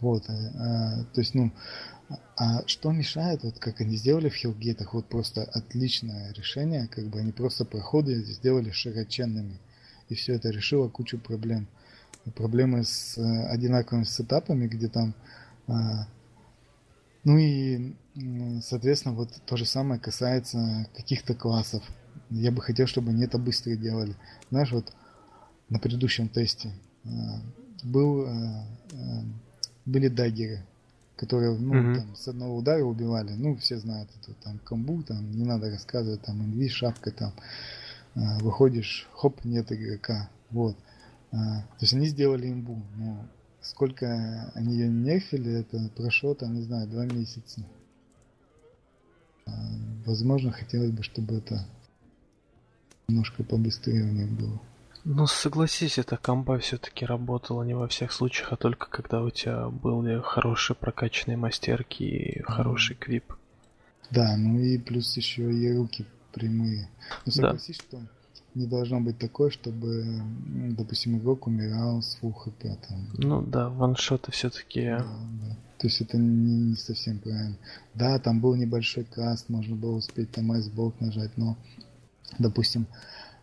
Speaker 2: Вот, а, то есть, ну, а что мешает, вот как они сделали в Хилгейтах, вот просто отличное решение, как бы они просто проходы сделали широченными, и все это решило кучу проблем проблемы с э, одинаковыми сетапами, где там... А, ну и, соответственно, вот то же самое касается каких-то классов. Я бы хотел, чтобы они это быстро делали. Знаешь, вот на предыдущем тесте а, был, а, были даггеры, которые ну, mm-hmm. там, с одного удара убивали. Ну, все знают это, там, комбу, там, не надо рассказывать, там, инви, шапка, там, выходишь, хоп, нет игрока. Вот. А, то есть они сделали имбу, но сколько они ее нерфили, это прошло там, не знаю, два месяца. А, возможно, хотелось бы, чтобы это немножко побыстрее у них было.
Speaker 1: Ну, согласись, эта комба все-таки работала не во всех случаях, а только когда у тебя были хорошие прокачанные мастерки и хороший квип.
Speaker 2: Да, ну и плюс еще и руки прямые. Ну, согласись, да. что не должно быть такое, чтобы, допустим, игрок умирал с full хп. Там.
Speaker 1: Ну да, ваншоты все-таки. Да,
Speaker 2: да. То есть это не, не совсем правильно. Да, там был небольшой каст, можно было успеть там айсболк нажать, но допустим,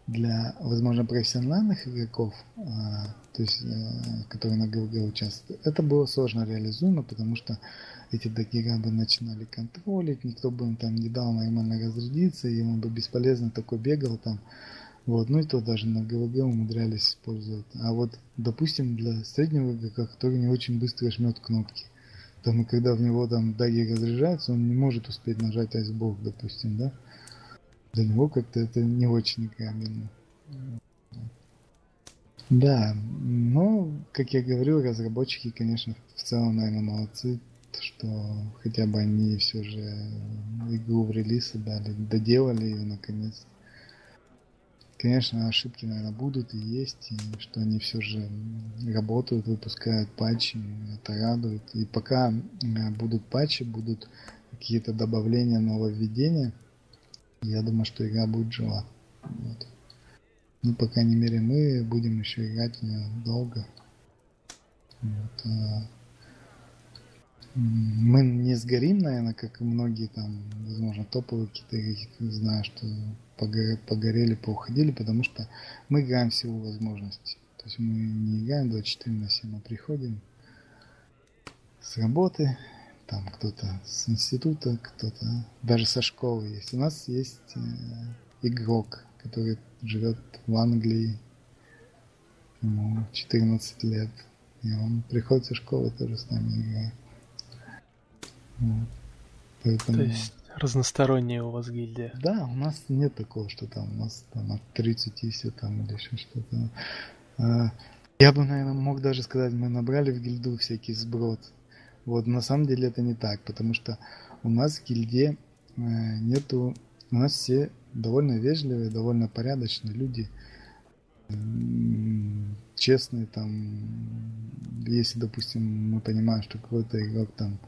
Speaker 2: для, возможно, профессиональных игроков, а, то есть, а, которые на ГВГ участвуют, это было сложно реализуемо, потому что эти дагера бы начинали контролить, никто бы им там не дал нормально разрядиться, и он бы бесполезно такой бегал там. Вот, ну и то даже на ГВГ умудрялись использовать. А вот, допустим, для среднего игрока, который не очень быстро жмет кнопки, там, и когда в него там дагер разряжается, он не может успеть нажать айсбок, допустим, да? Для него как-то это не очень играбельно. Да, но, как я говорил, разработчики, конечно, в целом, наверное, молодцы что хотя бы они все же игру в релиз дали, доделали ее наконец. Конечно, ошибки, наверное, будут и есть, и что они все же работают, выпускают патчи, это радует. И пока э, будут патчи, будут какие-то добавления, нововведения, я думаю, что игра будет жива. Вот. Ну, по крайней мере, мы будем еще играть в нее долго. Вот. А мы не сгорим, наверное, как и многие там, возможно, топовые какие-то, знаю, что погорели, поуходили, потому что мы играем всего возможностей. То есть мы не играем 24 на 7, мы приходим с работы, там кто-то с института, кто-то даже со школы есть. У нас есть э, игрок, который живет в Англии, ему 14 лет, и он приходит со школы тоже с нами играет.
Speaker 1: Поэтому... То есть разносторонняя у вас гильдия.
Speaker 2: Да, у нас нет такого, что там у нас там от 30 все там или еще что-то. А, я бы, наверное, мог даже сказать, мы набрали в гильду всякий сброд. Вот, на самом деле это не так, потому что у нас в гильде э, нету... У нас все довольно вежливые, довольно порядочные люди. Честные там... Если, допустим, мы понимаем, что какой-то игрок там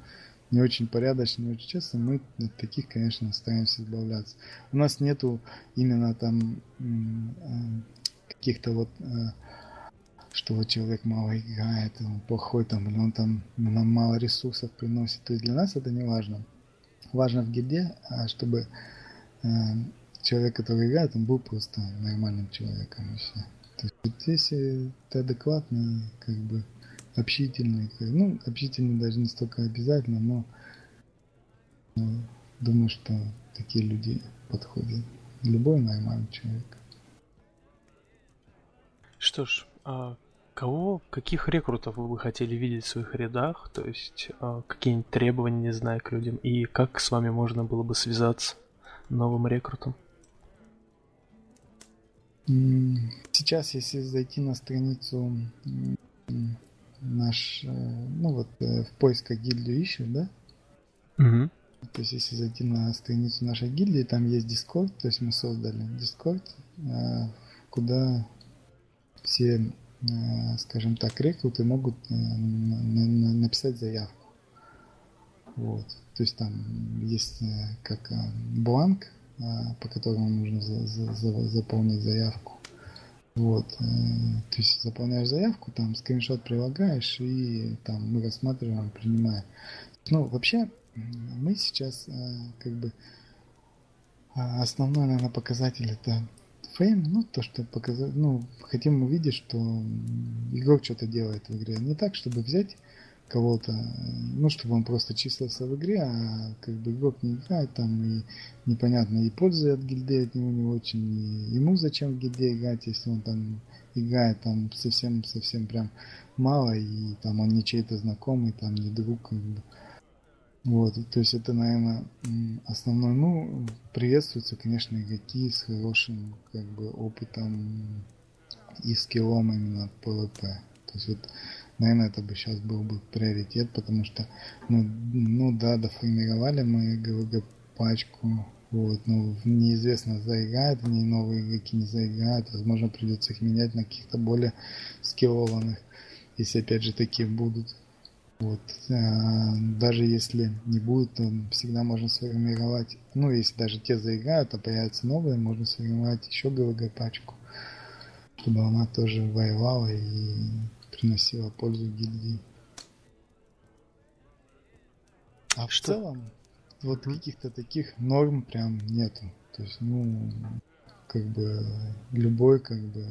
Speaker 2: не очень порядочно, не очень честно, мы от таких, конечно, стараемся избавляться. У нас нету именно там э, каких-то вот э, что вот человек мало играет, он плохой там, или он там нам мало ресурсов приносит. То есть для нас это не важно. Важно в гильде, а чтобы э, человек, который играет, он был просто нормальным человеком все. То есть вот если ты адекватный, как бы общительный. Ну, общительный даже не столько обязательно, но, но думаю, что такие люди подходят. Любой нормальный человек.
Speaker 1: Что ж, а кого, каких рекрутов вы бы хотели видеть в своих рядах? То есть а, какие-нибудь требования, не знаю, к людям? И как с вами можно было бы связаться новым рекрутом?
Speaker 2: Сейчас, если зайти на страницу наш, э, ну вот э, в поисках гильдию ищешь, да?
Speaker 1: Угу.
Speaker 2: То есть если зайти на страницу нашей гильдии, там есть Discord, то есть мы создали Discord, э, куда все, скажем так, рекруты могут написать заявку. Вот. То есть там есть как бланк, по которому нужно заполнить заявку. Вот, э, то есть заполняешь заявку, там скриншот прилагаешь, и там мы рассматриваем, принимаем. Ну, вообще, мы сейчас э, как бы а, основной, наверное, показатель это фейм, ну, то, что показать, ну, хотим увидеть, что игрок что-то делает в игре. Не так, чтобы взять кого-то, ну, чтобы он просто числился в игре, а как бы игрок не играет там, и непонятно, и пользы от гильды от него не очень, и ему зачем в гильде играть, если он там играет там совсем-совсем прям мало, и там он не чей-то знакомый, там не друг, как бы. Вот, то есть это, наверное, основной, ну, приветствуются, конечно, игроки с хорошим, как бы, опытом и скиллом именно PvP. То есть вот наверное, это бы сейчас был бы приоритет, потому что, ну, ну да, доформировали мы ГВГ пачку, вот, ну, неизвестно, заиграют ней новые игроки, не заиграют, возможно, придется их менять на каких-то более скиллованных, если опять же такие будут. Вот. А, даже если не будет, то всегда можно сформировать, ну, если даже те заиграют, а появятся новые, можно сформировать еще ГВГ пачку, чтобы она тоже воевала и приносила пользу гильдии. А в Что? целом, вот каких-то таких норм прям нету. То есть, ну, как бы любой, как бы,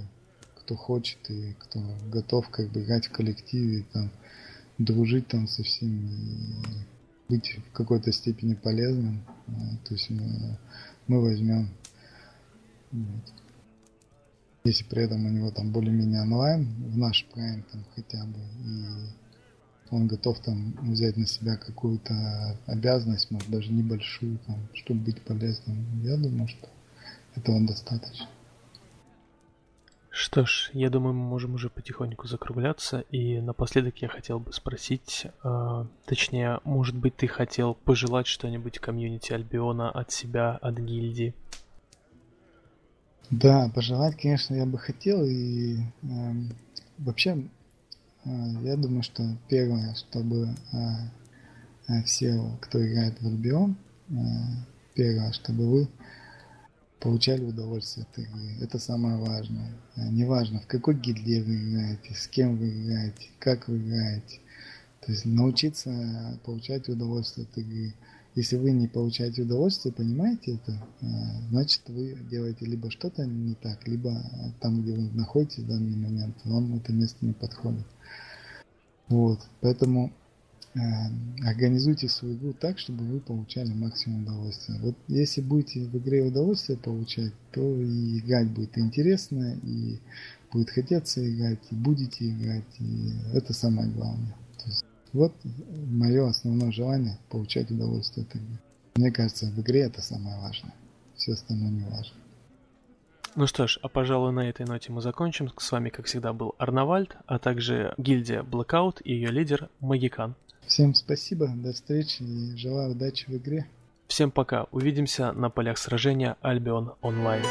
Speaker 2: кто хочет и кто готов как бы играть в коллективе, там, дружить там со всеми и быть в какой-то степени полезным. То есть мы, мы возьмем. Вот. Если при этом у него там более-менее онлайн, в наш прайм там хотя бы, и он готов там взять на себя какую-то обязанность, может даже небольшую, там, чтобы быть полезным. Я думаю, что этого достаточно.
Speaker 1: Что ж, я думаю, мы можем уже потихоньку закругляться. И напоследок я хотел бы спросить, э, точнее, может быть, ты хотел пожелать что-нибудь комьюнити Альбиона от себя, от гильдии?
Speaker 2: Да, пожелать, конечно, я бы хотел. И э, вообще, э, я думаю, что первое, чтобы э, э все, кто играет в Альбион, э, первое, чтобы вы получали удовольствие от игры. Это самое важное. Э, неважно, в какой гильдии вы играете, с кем вы играете, как вы играете. То есть научиться получать удовольствие от игры. Если вы не получаете удовольствие, понимаете это, э, значит вы делаете либо что-то не так, либо там, где вы находитесь в данный момент, вам это место не подходит. Вот, поэтому Э, организуйте свою игру так, чтобы вы получали максимум удовольствия. Вот если будете в игре удовольствие получать, то и играть будет интересно, и будет хотеться играть, и будете играть, и это самое главное. То есть, вот мое основное желание получать удовольствие от игры. Мне кажется, в игре это самое важное. Все остальное не важно.
Speaker 1: Ну что ж, а пожалуй на этой ноте мы закончим. С вами, как всегда, был Арнавальд, а также гильдия Blackout и ее лидер Магикан.
Speaker 2: Всем спасибо, до встречи и желаю удачи в игре.
Speaker 1: Всем пока, увидимся на полях сражения Альбион онлайн.